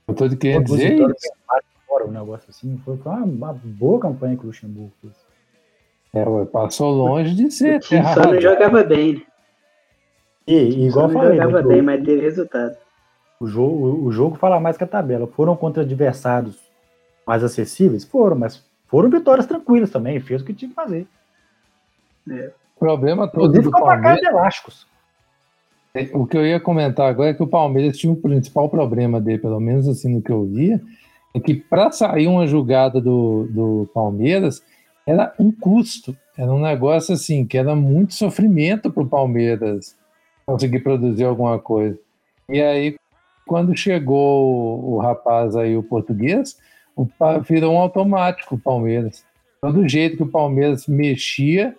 Eu tô querendo dizer isso. Fora, um negócio assim. Foi, uma, uma, boa campanha que o Luxemburgo fez. É, ué, passou longe de ser. O só não jogava bem, né? E, e igual não falei, jogava bem, mas teve resultado. O jogo, o jogo fala mais que a tabela. Foram contra adversários mais acessíveis? Foram, mas foram vitórias tranquilas também. Fez o que tinha que fazer. É. O problema todo do Palmeiras... elásticos. É, o que eu ia comentar agora é que o Palmeiras tinha um principal problema dele, pelo menos assim no que eu via, é que para sair uma jogada do, do Palmeiras era um custo, era um negócio assim, que era muito sofrimento para o Palmeiras conseguir produzir alguma coisa. E aí, quando chegou o, o rapaz aí, o português, o, virou um automático o Palmeiras. Todo jeito que o Palmeiras mexia,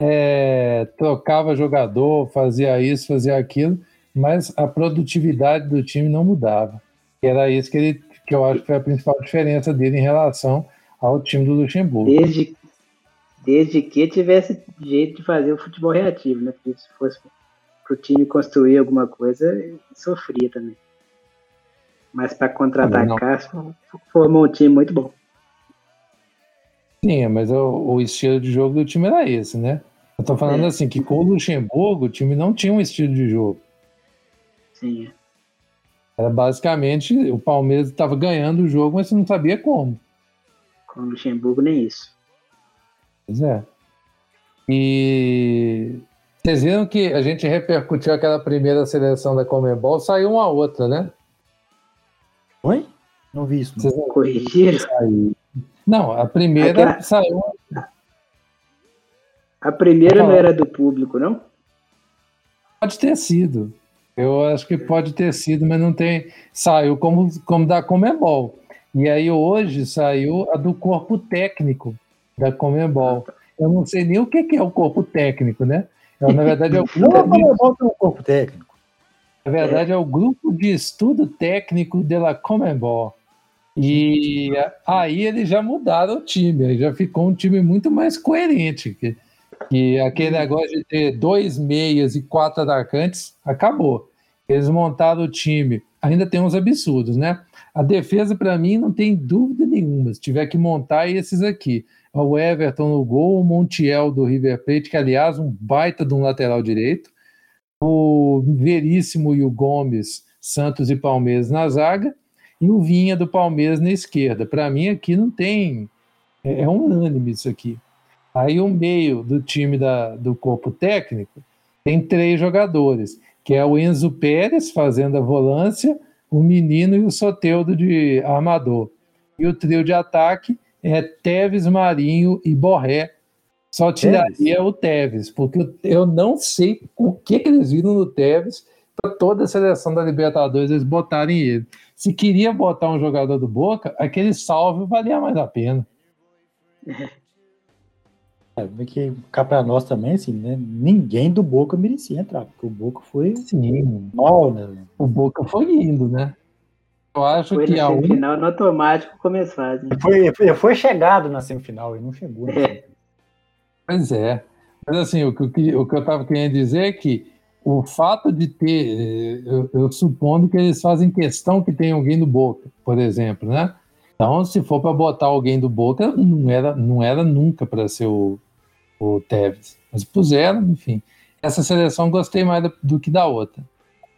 é, trocava jogador, fazia isso, fazia aquilo, mas a produtividade do time não mudava. Era isso que, ele, que eu acho que foi a principal diferença dele em relação ao time do Luxemburgo. Desde, desde que tivesse jeito de fazer o futebol reativo, né? Porque se fosse para o time construir alguma coisa, sofria também. Mas para contra-atacar, formou um time muito bom. Sim, mas o, o, estilo de jogo do time era esse, né? Eu tô falando é. assim, que com o Luxemburgo, o time não tinha um estilo de jogo. Sim. Era basicamente, o Palmeiras estava ganhando o jogo, mas você não sabia como. Com o Luxemburgo, nem isso. Pois é. E vocês viram que a gente repercutiu aquela primeira seleção da Comembol, saiu uma outra, né? Oi? Não vi isso. Vocês não corrigiram? Não, a primeira Aquela... saiu. A primeira não era do público, não? Pode ter sido. Eu acho que pode ter sido, mas não tem. Saiu como, como da Comembol. E aí hoje saiu a do corpo técnico da Comembol. Eu não sei nem o que é o corpo técnico, né? Eu, na verdade, é o não, a Comembol tem um corpo técnico. Na verdade, é. é o grupo de estudo técnico de la Comembol. E aí eles já mudaram o time, aí já ficou um time muito mais coerente. Que, que aquele negócio de ter dois meias e quatro atacantes acabou. Eles montaram o time. Ainda tem uns absurdos, né? A defesa, para mim, não tem dúvida nenhuma. Se tiver que montar, é esses aqui. O Everton no gol, o Montiel do River Plate, que, aliás, um baita de um lateral direito. O Veríssimo e o Gomes, Santos e Palmeiras na zaga. E o Vinha do Palmeiras na esquerda. Para mim, aqui não tem. É, é unânime isso aqui. Aí o meio do time da, do corpo técnico tem três jogadores que é o Enzo Pérez fazendo a volância, o Menino e o Soteudo de armador. E o trio de ataque é Teves, Marinho e Borré. Só tiraria Teves? o Teves, porque eu não sei o que, que eles viram no Teves para toda a seleção da Libertadores eles botarem ele. Se queria botar um jogador do Boca, aquele salve valia mais a pena. É, que cá para nós também, assim, né? Ninguém do Boca merecia entrar, porque o Boca foi Sim. mal, né? O Boca foi lindo, né? Eu acho foi que a semifinal no automático começou. Né? Foi, foi, foi, chegado na semifinal e não chegou. É. Pois é. Mas assim, o que, o que eu estava querendo dizer é que o fato de ter, eh, eu, eu, supondo que eles fazem questão que tem alguém do Boca, por exemplo, né? Então, se for para botar alguém do Boca, não era, não era nunca para ser o, o Tevez. Mas puseram, enfim. Essa seleção gostei mais do que da outra.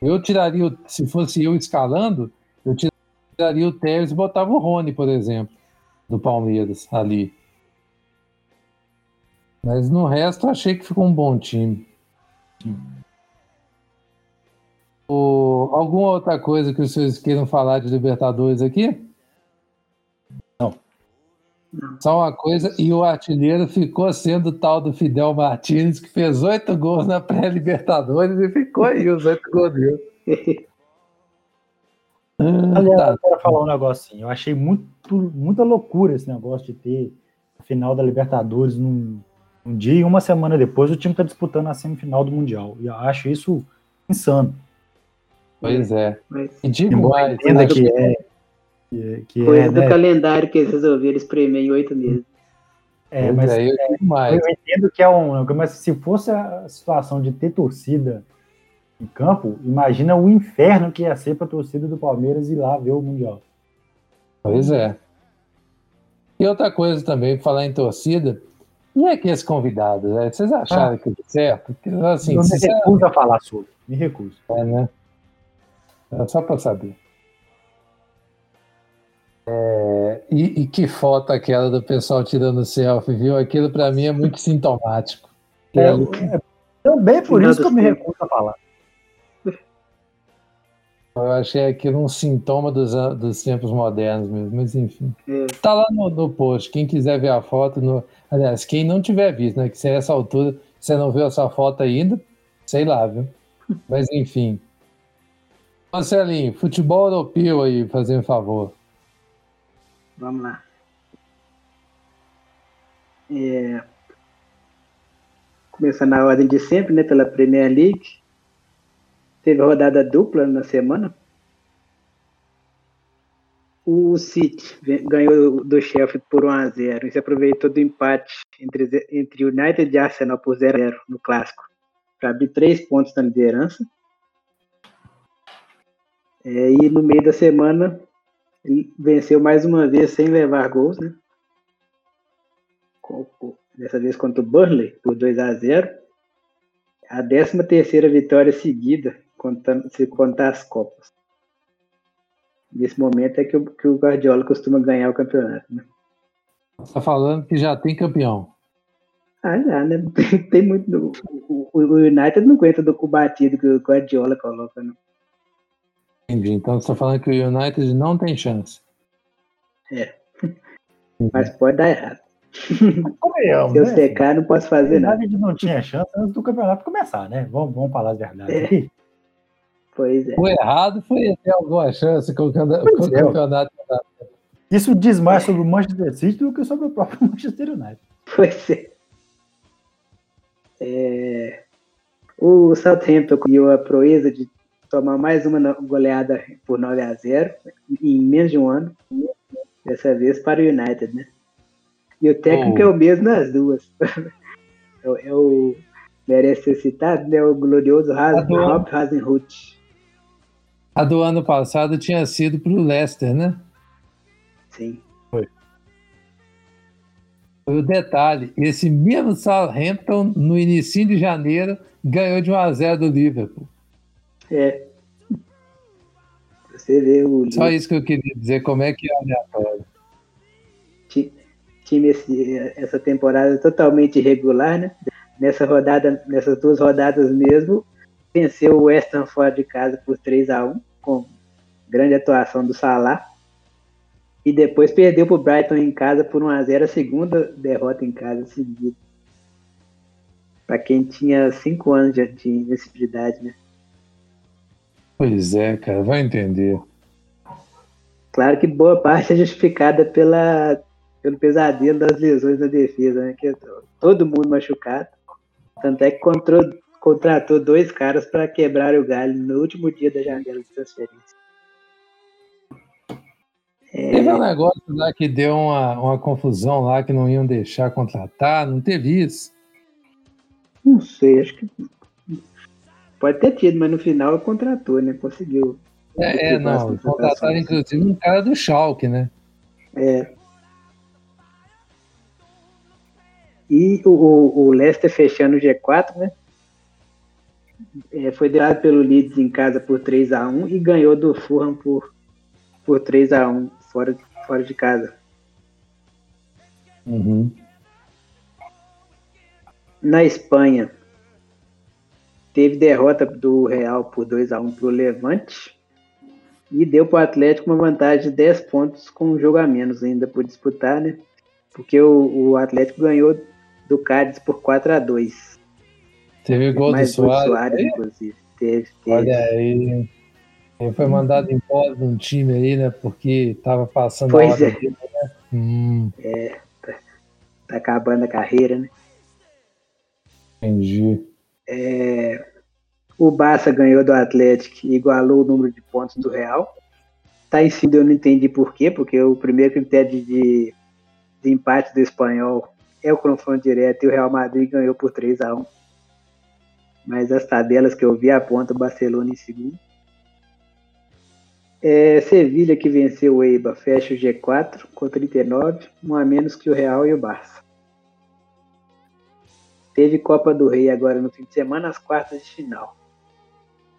Eu tiraria, se fosse eu escalando, eu tiraria o Tevez e botava o Rony, por exemplo, do Palmeiras ali. Mas no resto, achei que ficou um bom time. O, alguma outra coisa que vocês queiram falar de Libertadores aqui? Só uma coisa, e o artilheiro ficou sendo o tal do Fidel Martins, que fez oito gols na pré-Libertadores e ficou aí os oito gols dele. Ah, Aliás, tá. eu quero falar um negocinho. Eu achei muito, muita loucura esse negócio de ter a final da Libertadores num, um dia e uma semana depois o time está disputando a semifinal do Mundial. E eu acho isso insano. Pois é. E digo mais, entenda que é, que, que Coisa é, do né? calendário que eles resolveram espremer em oito meses. É, mas é, eu, eu, entendo que é um. Mas se fosse a situação de ter torcida em campo, imagina o inferno que ia ser para a torcida do Palmeiras ir lá ver o Mundial. Pois é. E outra coisa também, falar em torcida, e aqueles convidados, né? Vocês acharam ah, que deu certo? Porque, assim, eu me recuso a falar sobre. Me recuso. É, né? É só para saber. É, e, e, que foto aquela do pessoal tirando selfie, viu? Aquilo para mim é muito sintomático. É, é, também por isso que eu me recuso a falar. Eu achei aquilo um sintoma dos, dos tempos modernos mesmo, mas enfim. É. Tá lá no, no post, quem quiser ver a foto, no, aliás, quem não tiver visto, né? Que se é essa altura você não viu essa foto ainda, sei lá, viu? Mas enfim. Marcelinho, futebol europeu aí, fazendo favor. Vamos lá. É... Começando na ordem de sempre, né? Pela Premier League. Teve rodada dupla na semana. O City ganhou do Sheffield por 1 a 0 e se aproveitou do empate entre, entre United e Arsenal por 0 a 0 no clássico para abrir três pontos na liderança. É, e no meio da semana ele venceu mais uma vez sem levar gols, né? Dessa vez contra o Burnley, por 2 a 0 A 13 terceira vitória seguida, contando, se contar as Copas. Nesse momento é que o, que o Guardiola costuma ganhar o campeonato, né? Tá falando que já tem campeão. Ah, já, né? Tem, muito. O, o, United não aguenta do batido que o Guardiola coloca, não. Entendi. Então você está falando que o United não tem chance. É. Mas pode dar errado. Eu, Se eu né? secar, não posso fazer nada. A gente não tinha chance antes do campeonato começar, né? Vamos, vamos falar a verdade é. aqui. Pois é. O errado foi ter alguma chance com o, com o é. campeonato. Isso diz mais sobre o Manchester City do que sobre o próprio Manchester United. Pois é. é... O Southampton conseguiu a proeza de tomar mais uma goleada por 9 a 0 em menos de um ano. Dessa vez para o United, né? E o técnico oh. é o mesmo nas duas. é, é, o. Merece ser citado, né? O glorioso Rob Hasenhut. A do ano passado tinha sido para o Leicester, né? Sim. Foi. Foi o detalhe: esse mesmo Southampton, no início de janeiro, ganhou de 1 a 0 do Liverpool. É. Você vê o. Só isso que eu queria dizer, como é que é aleatório. Time esse, essa temporada totalmente irregular, né? Nessa rodada, nessas duas rodadas mesmo, venceu o West Ham fora de casa por 3 a 1 com grande atuação do Salah. E depois perdeu para o Brighton em casa por 1 a 0 a segunda derrota em casa seguida. Para quem tinha 5 anos de, de né? Pois é, cara, vai entender. Claro que boa parte é justificada pela, pelo pesadelo das lesões na defesa, né? Que todo mundo machucado. Tanto é que contratou, contratou dois caras para quebrar o galho no último dia da janela de transferência. É... Teve um negócio lá que deu uma, uma confusão lá que não iam deixar contratar, não teve isso? Não sei, acho que pode ter tido, mas no final contratou, né? Conseguiu. É, é não, contrataram inclusive um cara do Schalke, né? É. E o, o Leicester fechando o G4, né? É, foi derrotado pelo Leeds em casa por 3 a 1 e ganhou do Fulham por, por 3 a 1 fora, fora de casa. Uhum. Na Espanha, teve derrota do Real por 2 a 1 para o Levante e deu para o Atlético uma vantagem de 10 pontos com um jogo a menos ainda por disputar, né? Porque o, o Atlético ganhou do Cádiz por 4 a 2 Teve gol do Soares, Soares inclusive. Teve, teve. Olha aí. Ele foi mandado embora de um time aí, né? Porque tava passando pois a hora é. dele, né? Hum, É, tá, tá acabando a carreira, né? entendi. É, o Barça ganhou do Atlético e igualou o número de pontos do Real. Tá em cima, eu não entendi por quê, porque o primeiro critério de, de empate do espanhol é o confronto direto e o Real Madrid ganhou por 3 a 1 Mas as tabelas que eu vi apontam Barcelona em segundo. É, Sevilha que venceu o Eibar fecha o G4 com 39, um a menos que o Real e o Barça. Teve Copa do Rei agora no fim de semana, as quartas de final.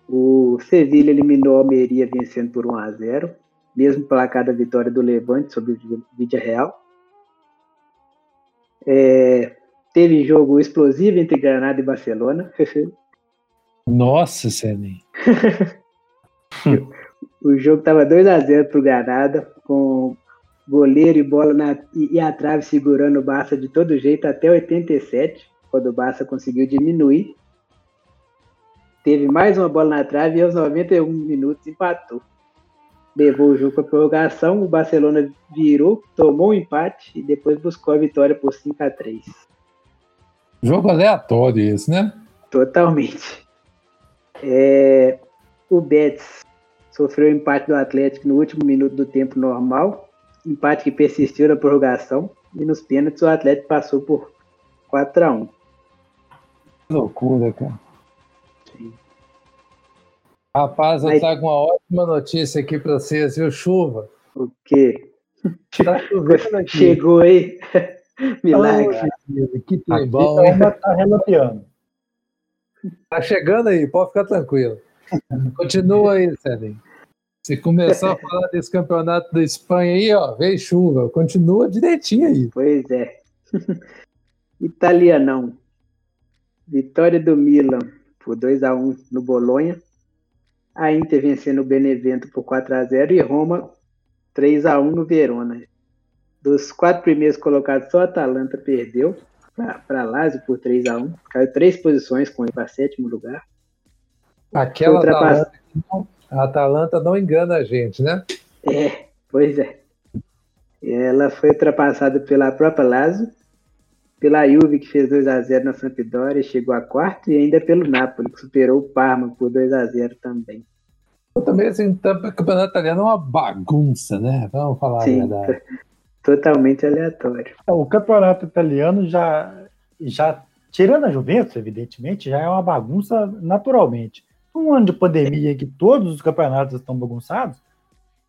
O Sevilha eliminou a Almeria vencendo por 1 a 0, mesmo placar da vitória do Levante sobre o Vídea Real. É, teve jogo explosivo entre Granada e Barcelona. Nossa, Senem. o jogo estava 2 a 0 para o Granada, com goleiro e bola na, e, e a trave segurando o Barça de todo jeito até 87, quando o Barça conseguiu diminuir. Teve mais uma bola na trave e aos 91 minutos empatou. Levou o jogo para prorrogação, o Barcelona virou, tomou o um empate e depois buscou a vitória por 5 a 3 Jogo aleatório esse, né? Totalmente. É, o Betis sofreu o empate do Atlético no último minuto do tempo normal, empate que persistiu na prorrogação, e nos pênaltis o Atlético passou por 4 a 1 Que loucura, cara. Sim. Rapaz, eu Aí- trago uma ótima notícia aqui pra vocês, viu? Chuva. O quê? Tá chovendo aqui. Chegou aí. Milagre. Ô, Que tem Aqui bom, tá, tá relateando. Tá chegando aí, pode ficar tranquilo. Continua aí, Sérgio. Se começar a falar desse campeonato da Espanha aí, ó, veio chuva. Continua direitinho aí. Pois é. Italianão. Vitória do Milan por 2 a 1 no Bolonha. A Inter vencendo o Benevento por 4 a 0 e Roma 3 a 1 no Verona. Dos quatro primeiros colocados, só a Atalanta perdeu para Lazio por 3 a 1 Caiu três posições com ele para sétimo lugar. Aquela Ultrapass- Atalanta, a Atalanta não engana a gente, né? É, pois é. Ela foi ultrapassada pela própria Lazio, pela Juve, que fez 2 a 0 na Sampdoria e chegou a quarto, e ainda pelo Napoli, que superou o Parma por 2 a 0 também. Também assim, o campeonato italiano é uma bagunça, né? Vamos falar a Sim, verdade. totalmente aleatório. O campeonato italiano já, já, tirando a Juventus, evidentemente, já é uma bagunça naturalmente. Um ano de pandemia em que todos os campeonatos estão bagunçados,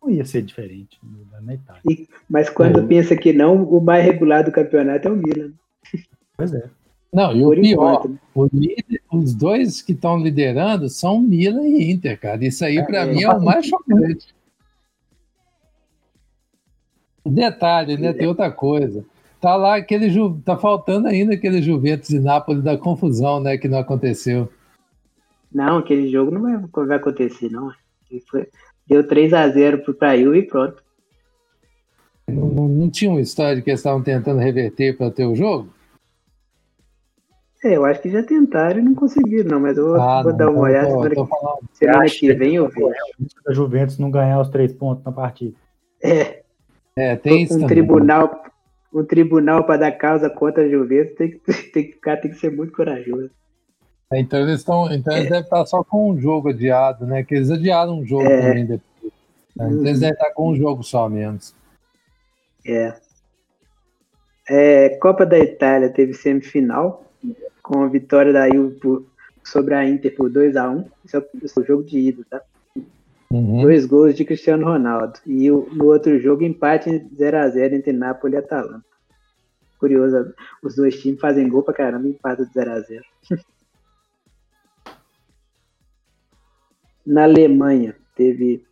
não ia ser diferente na- na Itália. Mas quando É. pensa que não, o mais regular do campeonato é o Milan. Pois é. Não, e o Por pior, né? o líder- os dois que estão liderando são Milan e Inter, cara. Isso aí, pra É, mim, é o mais chocante. Detalhe, né? Tem outra coisa. Tá lá aquele. Ju... Tá faltando ainda aquele Juventus e Nápoles da confusão, né? Que não aconteceu. Não, aquele jogo não vai, vai acontecer, não. Foi, deu 3 a 0 pro Praia e pronto. Não, não, tinha uma história que eles estavam tentando reverter para ter o jogo? É, eu acho que já tentaram e não conseguiram, não, mas eu vou, ah, vou não, dar uma olhada. Tô, semana, tô semana que vem eu vejo. A Juventus não ganhar os três pontos na partida. É. É, tem isso. Um também. tribunal, um tribunal para dar causa contra a Juventus tem que, tem que, ficar, tem que ser muito corajoso. É, então eles estão. Então eles é. devem estar só com um jogo adiado, né? Que eles adiaram um jogo é. também depois. Né? Então eles devem estar com um jogo só menos. É. é. Copa da Itália teve semifinal, com a vitória da Juve sobre a Inter por 2x1. Esse é o jogo de ida, tá? Uhum. Dois gols de Cristiano Ronaldo. E o, no outro jogo, empate 0x0 entre Napoli e Atalanta. Curioso, os dois times fazem gol pra caramba e empatam de 0x0. Na Alemanha, teve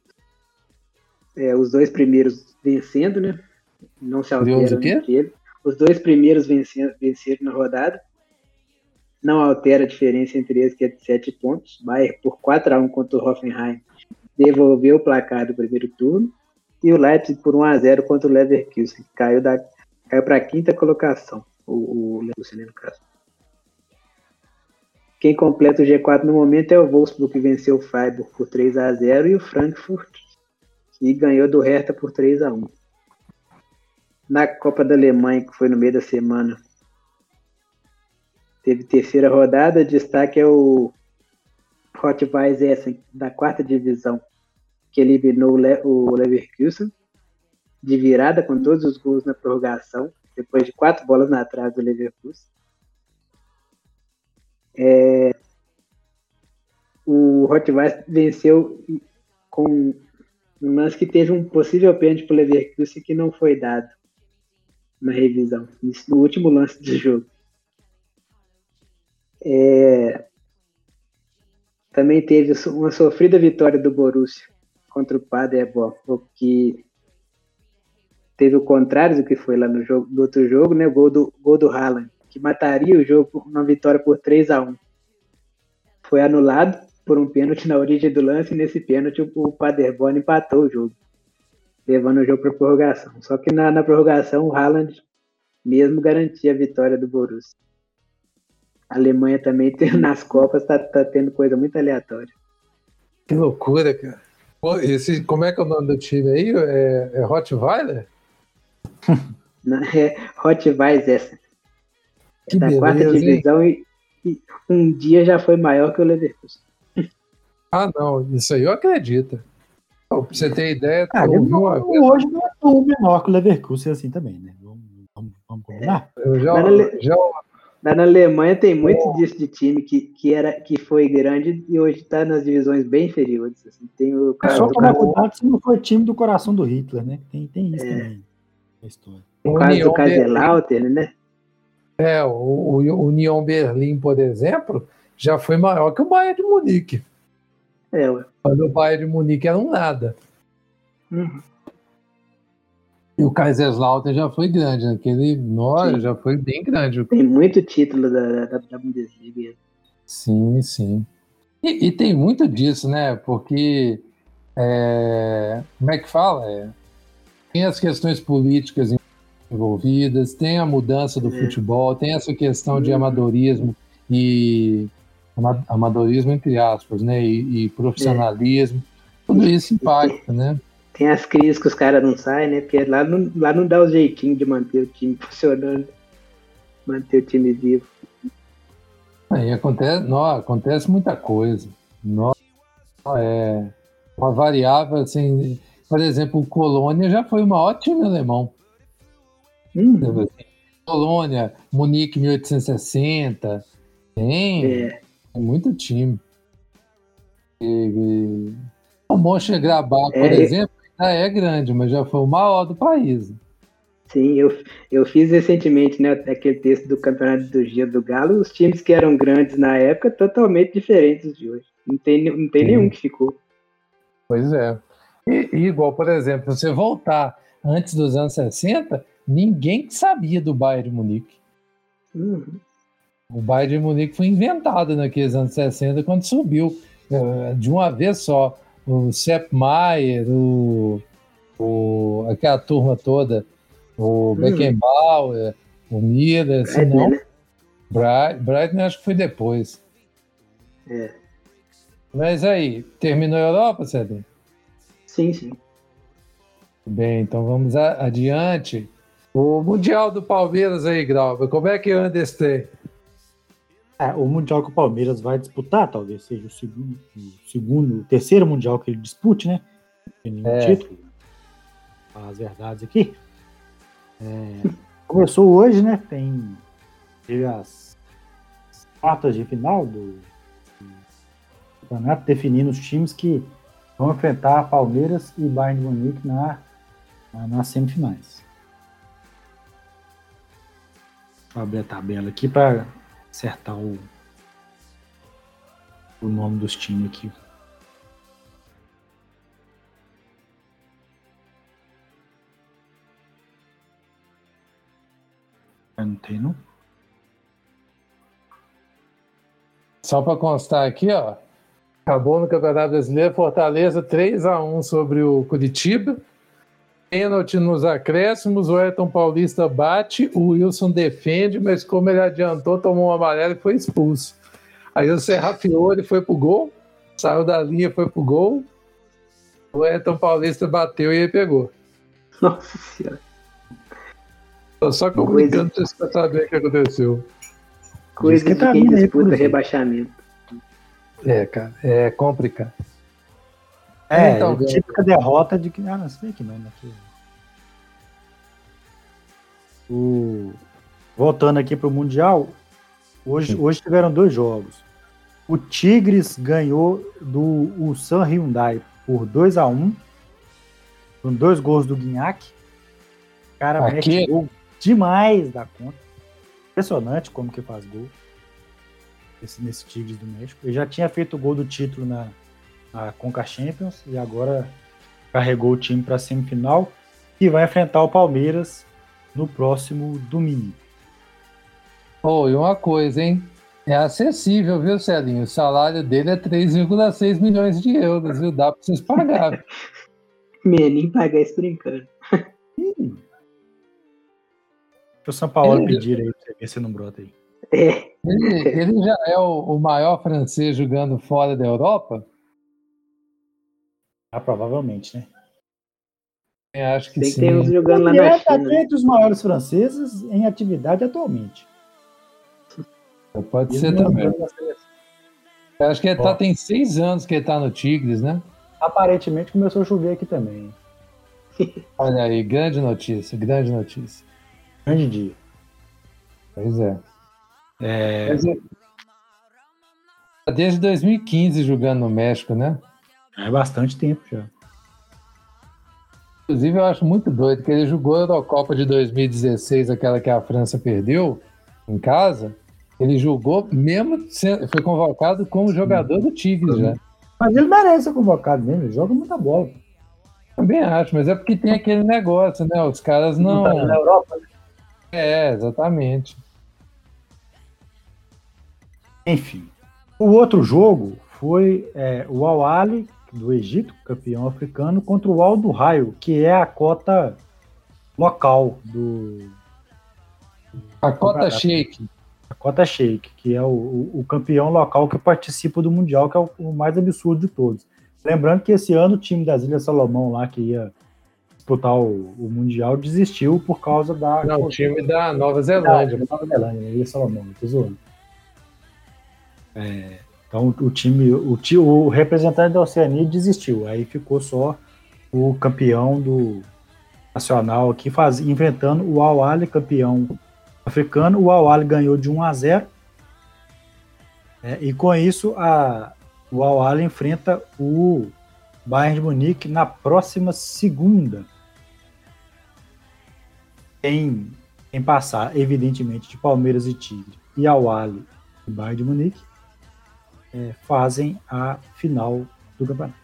é, os dois primeiros vencendo, né? Não se alteram Os dois primeiros vencendo, venceram na rodada. Não altera a diferença entre eles, que é de 7 pontos. Bayern por 4x1 contra o Hoffenheim devolveu o placar do primeiro turno. E o Leipzig por 1 a 0 contra o Leverkusen, caiu, da, caiu para a quinta colocação, o, o Leverkusen no caso. Quem completa o G4 no momento é o Wolfsburg, que venceu o Freiburg por 3 a 0 e o Frankfurt, que ganhou do Hertha por 3 a 1 Na Copa da Alemanha, que foi no meio da semana, teve terceira rodada, destaque é o Hotweiss Essen, da quarta divisão, que eliminou o Leverkusen de virada com todos os gols na prorrogação, depois de quatro bolas na trave do Leverkusen. É, o Hotweiss venceu com um lance que teve um possível pênalti para o Leverkusen que não foi dado na revisão, no último lance do jogo. É, também teve uma sofrida vitória do Borussia contra o Paderborn, que teve o contrário do que foi lá no jogo, outro jogo, né? O gol do, gol do Haaland, que mataria o jogo numa vitória por 3 a 1 Foi anulado por um pênalti na origem do lance, e nesse pênalti o Paderborn empatou o jogo, levando o jogo para prorrogação. Só que na, na prorrogação o Haaland mesmo garantia a vitória do Borussia. A Alemanha também tem, nas Copas tá, tá tendo coisa muito aleatória. Que loucura, cara. Pô, esse, como é que é o nome do time aí? É, é Rottweiler? Não, é Rottweiler. É da beleza, quarta divisão e, e, um dia já foi maior que o Leverkusen. Ah, não, isso aí eu acredito. Pra você ter ideia, ah, não, hoje não é tão menor que o Leverkusen assim também, né? Vamos, vamos, vamos combinar? É, eu já, já, Lá na Alemanha tem muito oh. disso de time que, que, era, que foi grande e hoje está nas divisões bem inferiores. Assim. Tem o é só tomar cuidado se não for time do coração do Hitler, né? Tem, tem isso é. também na história. O caso União do Kaiserlautern, né? É, o, o União Berlim, por exemplo, já foi maior que o Bayern de Munique. É, ué. Quando o Bayern de Munique era um nada. Uhum. E o Kaiserslautern já foi grande, né? Aquele nó já foi bem grande. Tem muito título da, da, da Bundesliga. Sim, sim. E, e, tem muito disso, né? Porque é, como é que fala? É, tem as questões políticas envolvidas, tem a mudança do é. futebol, tem essa questão de uhum. amadorismo e amadorismo entre aspas, né? E, e profissionalismo. Tudo isso impacta, né? Tem as crises que os caras não saem, né? Porque lá não, lá não dá o jeitinho de manter o time funcionando, manter o time vivo. Aí acontece, não, acontece muita coisa. Não, é uma variável assim. Por exemplo, o Colônia já foi o maior time alemão. Hum. Colônia, Munique 1860. Tem, é. tem muito time. E, e... O Mönchengladbach, por é, exemplo, ah, é grande, mas já foi o maior do país. Sim, eu, eu fiz recentemente né, aquele texto do Campeonato do Dia do Galo, os times que eram grandes na época totalmente diferentes de hoje. Não tem, não tem nenhum que ficou. Pois é. E, igual, por exemplo, se você voltar antes dos anos 60, ninguém sabia do Bayern de Munique. Uhum. O Bayern de Munique foi inventado naqueles anos 60 quando subiu eh, de uma vez só. O Sepp Maier, o, o, aquela turma toda, o hum. Beckenbauer, o Miller, assim, não. Né? Brighton acho que foi depois. É. Mas aí, terminou a Europa, Cedinho? Sim, sim. Bem, então vamos adiante. O Mundial do Palmeiras aí, Grauba, como é que anda esse tem? É, o Mundial que o Palmeiras vai disputar, talvez seja o segundo, o segundo, o terceiro Mundial que ele dispute, né? Tem nenhum é. título. As verdades aqui. É, começou hoje, né? Tem teve as quartas de final do, campeonato, definindo os times que vão enfrentar Palmeiras e Bayern de Munique na, na, nas semifinais. Vou abrir a tabela aqui para acertar o, o nome dos times aqui. Não tem, não? Só para constar aqui, ó. Acabou no Campeonato Brasileiro, Fortaleza 3 a 1 sobre o Curitiba. Pênalti nos acréscimos, o Ayrton Paulista bate, o Wilson defende, mas como ele adiantou, tomou um amarelo e foi expulso. Aí o Serrafiore foi pro gol, saiu da linha, foi pro gol. O Ayrton Paulista bateu e ele pegou. Nossa Senhora. Tô só comunicando pra vocês saber o que aconteceu. Coisa que, tá quem disputa rebaixamento. É, cara, é complicado. É, então, típica derrota de que. Ah, não sei que não, né? O... Voltando aqui para o Mundial, hoje, hoje tiveram dois jogos. O Tigres ganhou do Ulsan Hyundai por 2 a 1 com dois gols do Guinhac. O cara aqui... mete gol demais da conta. Impressionante como que faz gol esse, nesse Tigres do México. Ele já tinha feito o gol do título na, na Conca Champions e agora carregou o time para a semifinal e vai enfrentar o Palmeiras no próximo domingo. Oh, e uma coisa, hein? É acessível, viu, Celinho? O salário dele é 3,6 milhões de euros, viu? Dá para vocês pagarem. Menin pagar isso brincando. o São Paulo ele... pedir aí pra ver se não brota aí. É. Ele, ele, já é o, o, maior francês jogando fora da Europa? Ah, provavelmente, né? Eu acho que Tem sim. Tem uns jogando lá na China. Tá entre os maiores franceses em atividade atualmente. Pode ser também. Eu acho que ele tá, tem seis anos que ele tá no Tigres, né? Aparentemente começou a chover aqui também. Olha aí, grande notícia, grande notícia. Grande dia. Pois é. é... Tá desde 2015 jogando no México, né? É bastante tempo já. Inclusive, eu acho muito doido que ele jogou a Eurocopa de 2016, aquela que a França perdeu em casa. Ele jogou mesmo, sendo, foi convocado como jogador do Tigres já. Mas ele merece ser convocado mesmo, ele joga muita bola. Também acho, mas é porque tem aquele negócio, né? Os caras não. Tá na Europa, né? É, exatamente. Enfim. O outro jogo foi é, o Al-Ali, do Egito, campeão africano, contra o Al do Raio, que é a cota local do. A cota Sheik. A cota Sheik, que é o, o, o, campeão local que participa do Mundial, que é o, o, mais absurdo de todos. Lembrando que esse ano o time das Ilhas Salomão lá, que ia disputar o, o Mundial, desistiu por causa da. Não, o time da Nova Zelândia. Da Nova Zelândia? Ilhas Salomão, tô zoando. É, então o time, o, o representante da Oceania desistiu, aí ficou só o campeão do nacional aqui faz, inventando o Al campeão africano. O Al ganhou de 1 a 0. É, e com isso a, o Al enfrenta o Bayern de Munique na próxima segunda. Em, em passar, evidentemente, de Palmeiras e Tigre e Al e Bayern de Munique, é, fazem a final do campeonato.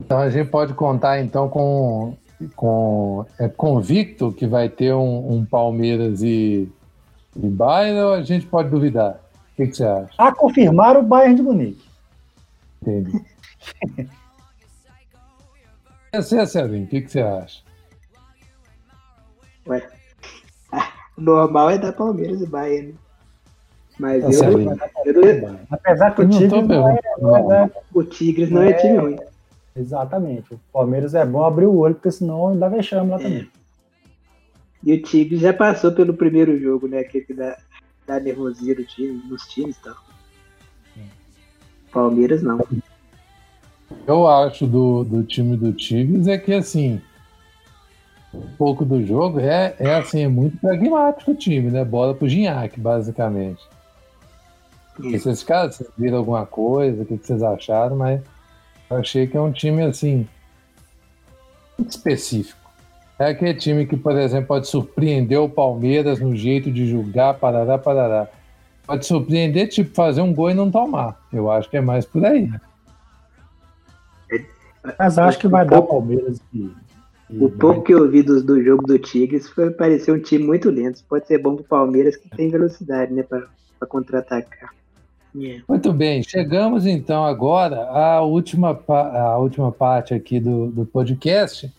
Então a gente pode contar então com, com é convicto que vai ter um, um Palmeiras e, de Bayern ou a gente pode duvidar? O que, que você acha? A confirmar o Bayern de Munique. Entendi. Essa é Celinho, o que, que você acha? Ué. O normal é dar Palmeiras e Bayern. Mas Tá eu, certo. eu- Apesar que o Tigres não é, não é- o Tigres não é time ruim. Exatamente. O Palmeiras é bom abrir o olho, porque senão dá vexame lá também. E o Tigres já passou pelo primeiro jogo, né? Aquele que dá, dá nervosia no time, nos times e tal. Palmeiras não. Eu acho do, do time do Tigres é que assim um pouco do jogo é, é assim, é muito pragmático o time, né? Bola pro Ginhaque, basicamente. E Vocês, cara, vocês viram alguma coisa, o que, vocês acharam, mas eu achei que é um time assim muito específico. É aquele time que, por exemplo, pode surpreender o Palmeiras no jeito de jogar, parará, parará. Pode surpreender, tipo, fazer um gol e não tomar. Eu acho que é mais por aí. Mas acho que vai dar Palmeiras e. e O pouco que eu vi do, do jogo do Tigres foi parecer um time muito lento. Pode ser bom pro Palmeiras que tem velocidade, né? Pra contra-atacar. É. Muito bem, chegamos então agora à última, à última parte aqui do, do podcast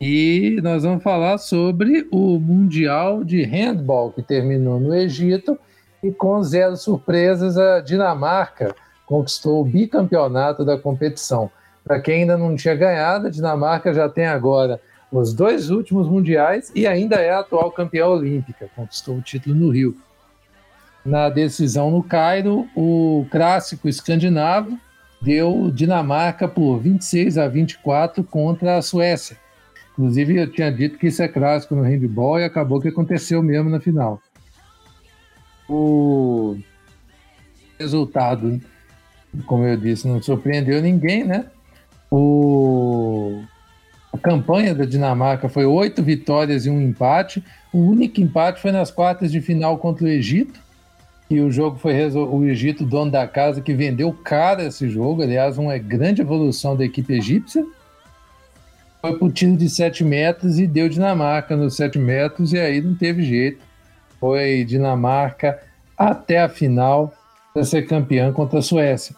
e nós vamos falar sobre o Mundial de Handball que terminou no Egito e com zero surpresas a Dinamarca conquistou o bicampeonato da competição. Para quem ainda não tinha ganhado, a Dinamarca já tem agora os dois últimos mundiais e ainda é a atual campeã olímpica, conquistou o título no Rio na decisão no Cairo, o clássico escandinavo deu Dinamarca por 26 a 24 contra a Suécia. Inclusive, eu tinha dito que isso é clássico no handball e acabou que aconteceu mesmo na final. O resultado, como eu disse, não surpreendeu ninguém, né? O... A campanha da Dinamarca foi oito vitórias e um empate. O único empate foi nas quartas de final contra o Egito que o jogo foi o Egito, dono da casa, que vendeu caro esse jogo. Aliás, uma grande evolução da equipe egípcia. Foi para o tiro de 7 metros e deu Dinamarca nos 7 metros, e aí não teve jeito. Foi Dinamarca até a final para ser campeã contra a Suécia.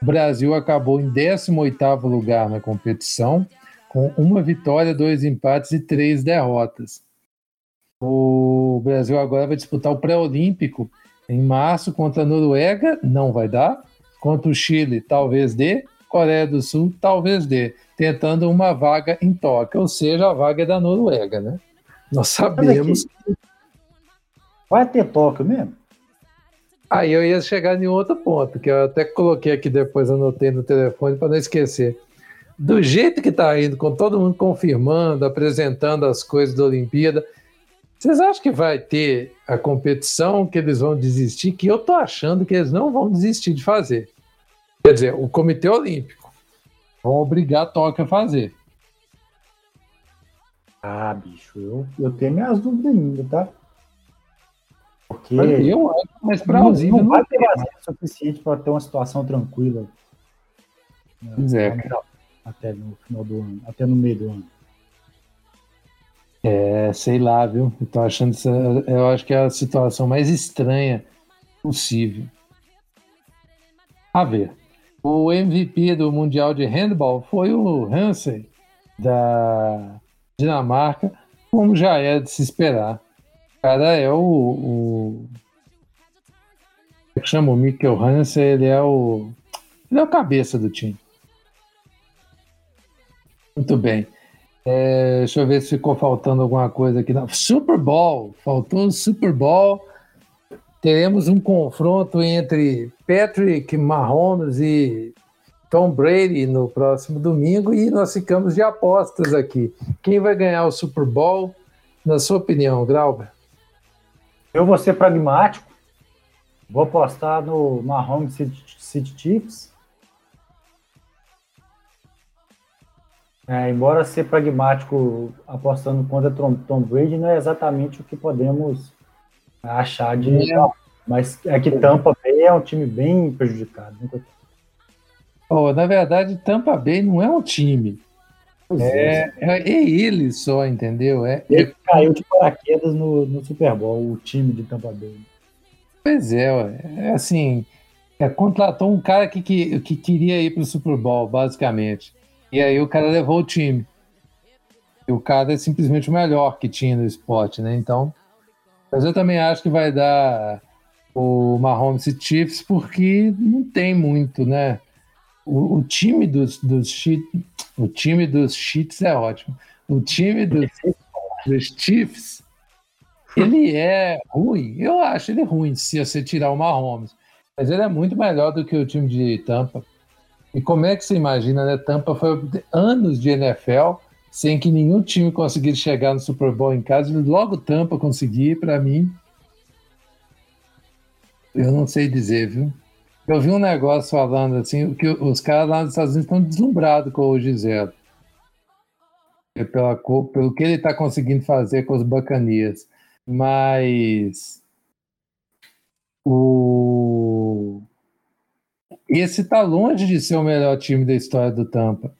O Brasil acabou em 18º lugar na competição, com uma vitória, dois empates e três derrotas. O Brasil agora vai disputar o pré-olímpico em março contra a Noruega, não vai dar. Contra o Chile, talvez dê. Coreia do Sul, talvez dê. Tentando uma vaga em Tóquio, ou seja, a vaga é da Noruega, né? Nós sabemos. Vai ter Tóquio mesmo? Aí eu ia chegar em outro ponto, que eu até coloquei aqui depois, anotei no telefone para não esquecer. Do jeito que está indo, com todo mundo confirmando, apresentando as coisas da Olimpíada, vocês acham que vai ter a competição que eles vão desistir? Que eu tô achando que eles não vão desistir de fazer. Quer dizer, o Comitê Olímpico vão obrigar a Tóquio a fazer. Ah, bicho, eu, eu tenho minhas dúvidas ainda, tá? Porque Mas Eu acho mais não, plausível. não não vai ter vacina suficiente para ter uma situação tranquila. né, Pois é, Até no final do ano, até no meio do ano. É, sei lá, viu? Eu tô achando essa, eu acho que é a situação mais estranha possível. A ver. O MVP do Mundial de Handball foi o Hansen, da Dinamarca, como já é de se esperar. O cara é o. o é que chama o Mikkel Hansen? Ele é o. Ele é o cabeça do time. Muito bem. É, deixa eu ver se ficou faltando alguma coisa aqui. Não. Super Bowl, faltou Super Bowl. Teremos um confronto entre Patrick Mahomes e Tom Brady no próximo domingo e nós ficamos de apostas aqui. Quem vai ganhar o Super Bowl, na sua opinião, Grauber? Eu vou ser pragmático. Vou apostar no Mahomes City, City Chiefs. É, embora ser pragmático apostando contra Tom, Tom Brady não é exatamente o que podemos achar de. É. Mas é que Tampa Bay é um time bem prejudicado. Oh, na verdade, Tampa Bay não é um time. É, é, é, ele só, entendeu? É, ele é... caiu de paraquedas no, no Super Bowl, o time de Tampa Bay. Pois é, ué. é assim, é, contratou um cara que, que, que queria ir para o Super Bowl, basicamente. E aí o cara levou o time. E o cara é simplesmente o melhor que tinha no esporte, né? Então, mas eu também acho que vai dar o Mahomes e Chiefs porque não tem muito, né? O, o time dos, dos o time dos Chiefs é ótimo. O time dos, dos Chiefs ele é ruim. Eu acho ele ruim se você tirar o Mahomes. Mas ele é muito melhor do que o time de Tampa. E como é que você imagina, né? Tampa foi anos de NFL sem que nenhum time conseguisse chegar no Super Bowl em casa, e logo Tampa conseguir, para mim, eu não sei dizer, viu? Eu vi um negócio falando assim, que os caras lá nos Estados Unidos estão deslumbrados com o Giselo. Pela, pelo que ele está conseguindo fazer com os bacanias. Mas o esse está longe de ser o melhor time da história do Tampa.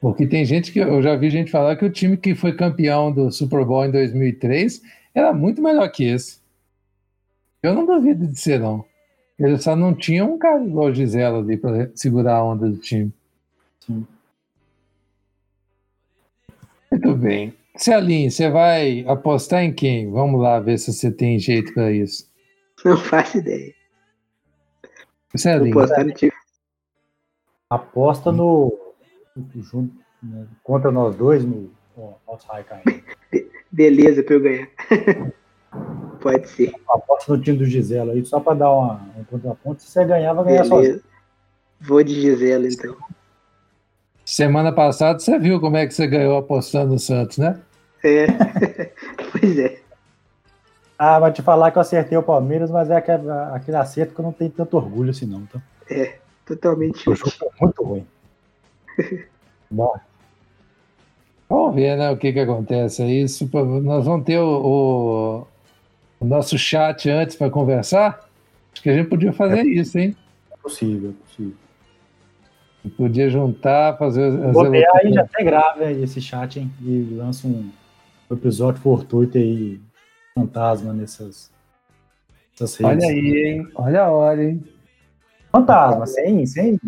Porque tem gente que eu já vi gente falar que o time que foi campeão do Super Bowl em 2003 era muito melhor que esse. Eu não duvido de ser, não. Ele só não tinha um cara igual o Gisela ali para segurar a onda do time. Sim. Muito bem. Celinho, você vai apostar em quem? Vamos lá ver se você tem jeito para isso. Não faço ideia. Celinho. Aposta no junto, né, contra nós dois no nosso Beleza, para eu ganhar. Pode ser. Aposta no time do Gisela aí, só para dar uma, um contraponto. Se você ganhar, vai ganhar Beleza. sozinho. Vou de Gisela, então. Semana passada você viu como é que você ganhou apostando no Santos, né? É, pois é. Ah, vai te falar que eu acertei o Palmeiras, mas é aquele, aquele acerto que eu não tenho tanto orgulho assim, não. Tá? É, totalmente. O jogo muito ruim. Bom. Vamos ver né, o que, que acontece aí. Nós vamos ter o, o, o nosso chat antes para conversar? Acho que a gente podia fazer é, isso, hein? É possível, é possível. Podia juntar, fazer as Vou ver aí já até grave esse chat, hein? E lança um episódio fortuito aí, fantasma nessas, nessas redes. Olha aí, hein? Olha a hora, hein? Fantasma, sem, sem,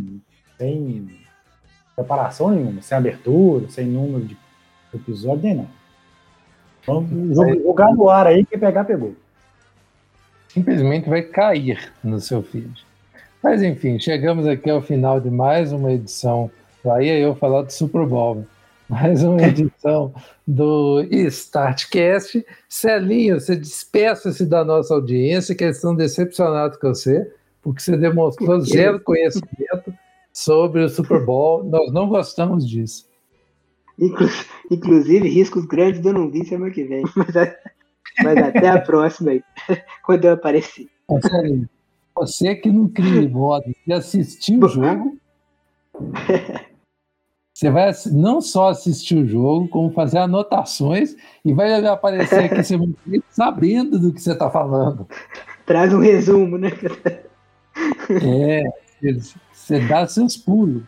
sem preparação nenhuma, sem abertura, sem número de episódio, nem nada. Vamos jogar no ar aí, quem pegar, pegou. Simplesmente vai cair no seu feed. Mas enfim, chegamos aqui ao final de mais uma edição. Aí eu falar do Super Bowl. Mais uma edição do Startcast. Celinho, você despeça-se da nossa audiência, que eles estão decepcionados com você, porque você demonstrou zero conhecimento sobre o Super Bowl. Nós não gostamos disso. Inclusive, riscos grandes de eu não vir semana que vem. Mas, mas até a próxima aí, quando eu aparecer. Você que não cria modo de assistir o jogo. Você vai não só assistir o jogo, como fazer anotações e vai aparecer aqui sabendo do que você está falando. Traz um resumo, né? É, você dá seus pulos.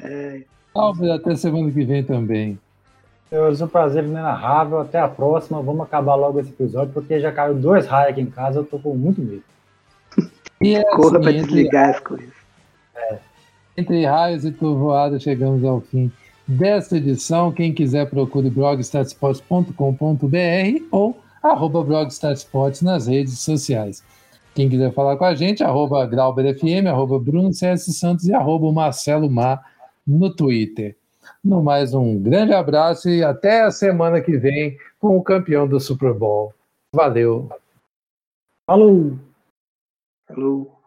É. Salve até semana que vem também. Senhores, um prazer inenarrável. Até a próxima. Vamos acabar logo esse episódio, porque já caiu dois raios aqui em casa. Eu tô com muito medo. E é Corra assim, para desligar as coisas. É. Entre raios e trovoadas, chegamos ao fim desta edição. Quem quiser, procure blogstatsports.com.br ou arroba blogstatsports nas redes sociais. Quem quiser falar com a gente, arroba GrauberFM, arroba Bruno CS Santos e arroba Marcelo Mar no Twitter. No mais, um grande abraço e até a semana que vem com o campeão do Super Bowl. Valeu. Falou. Falou.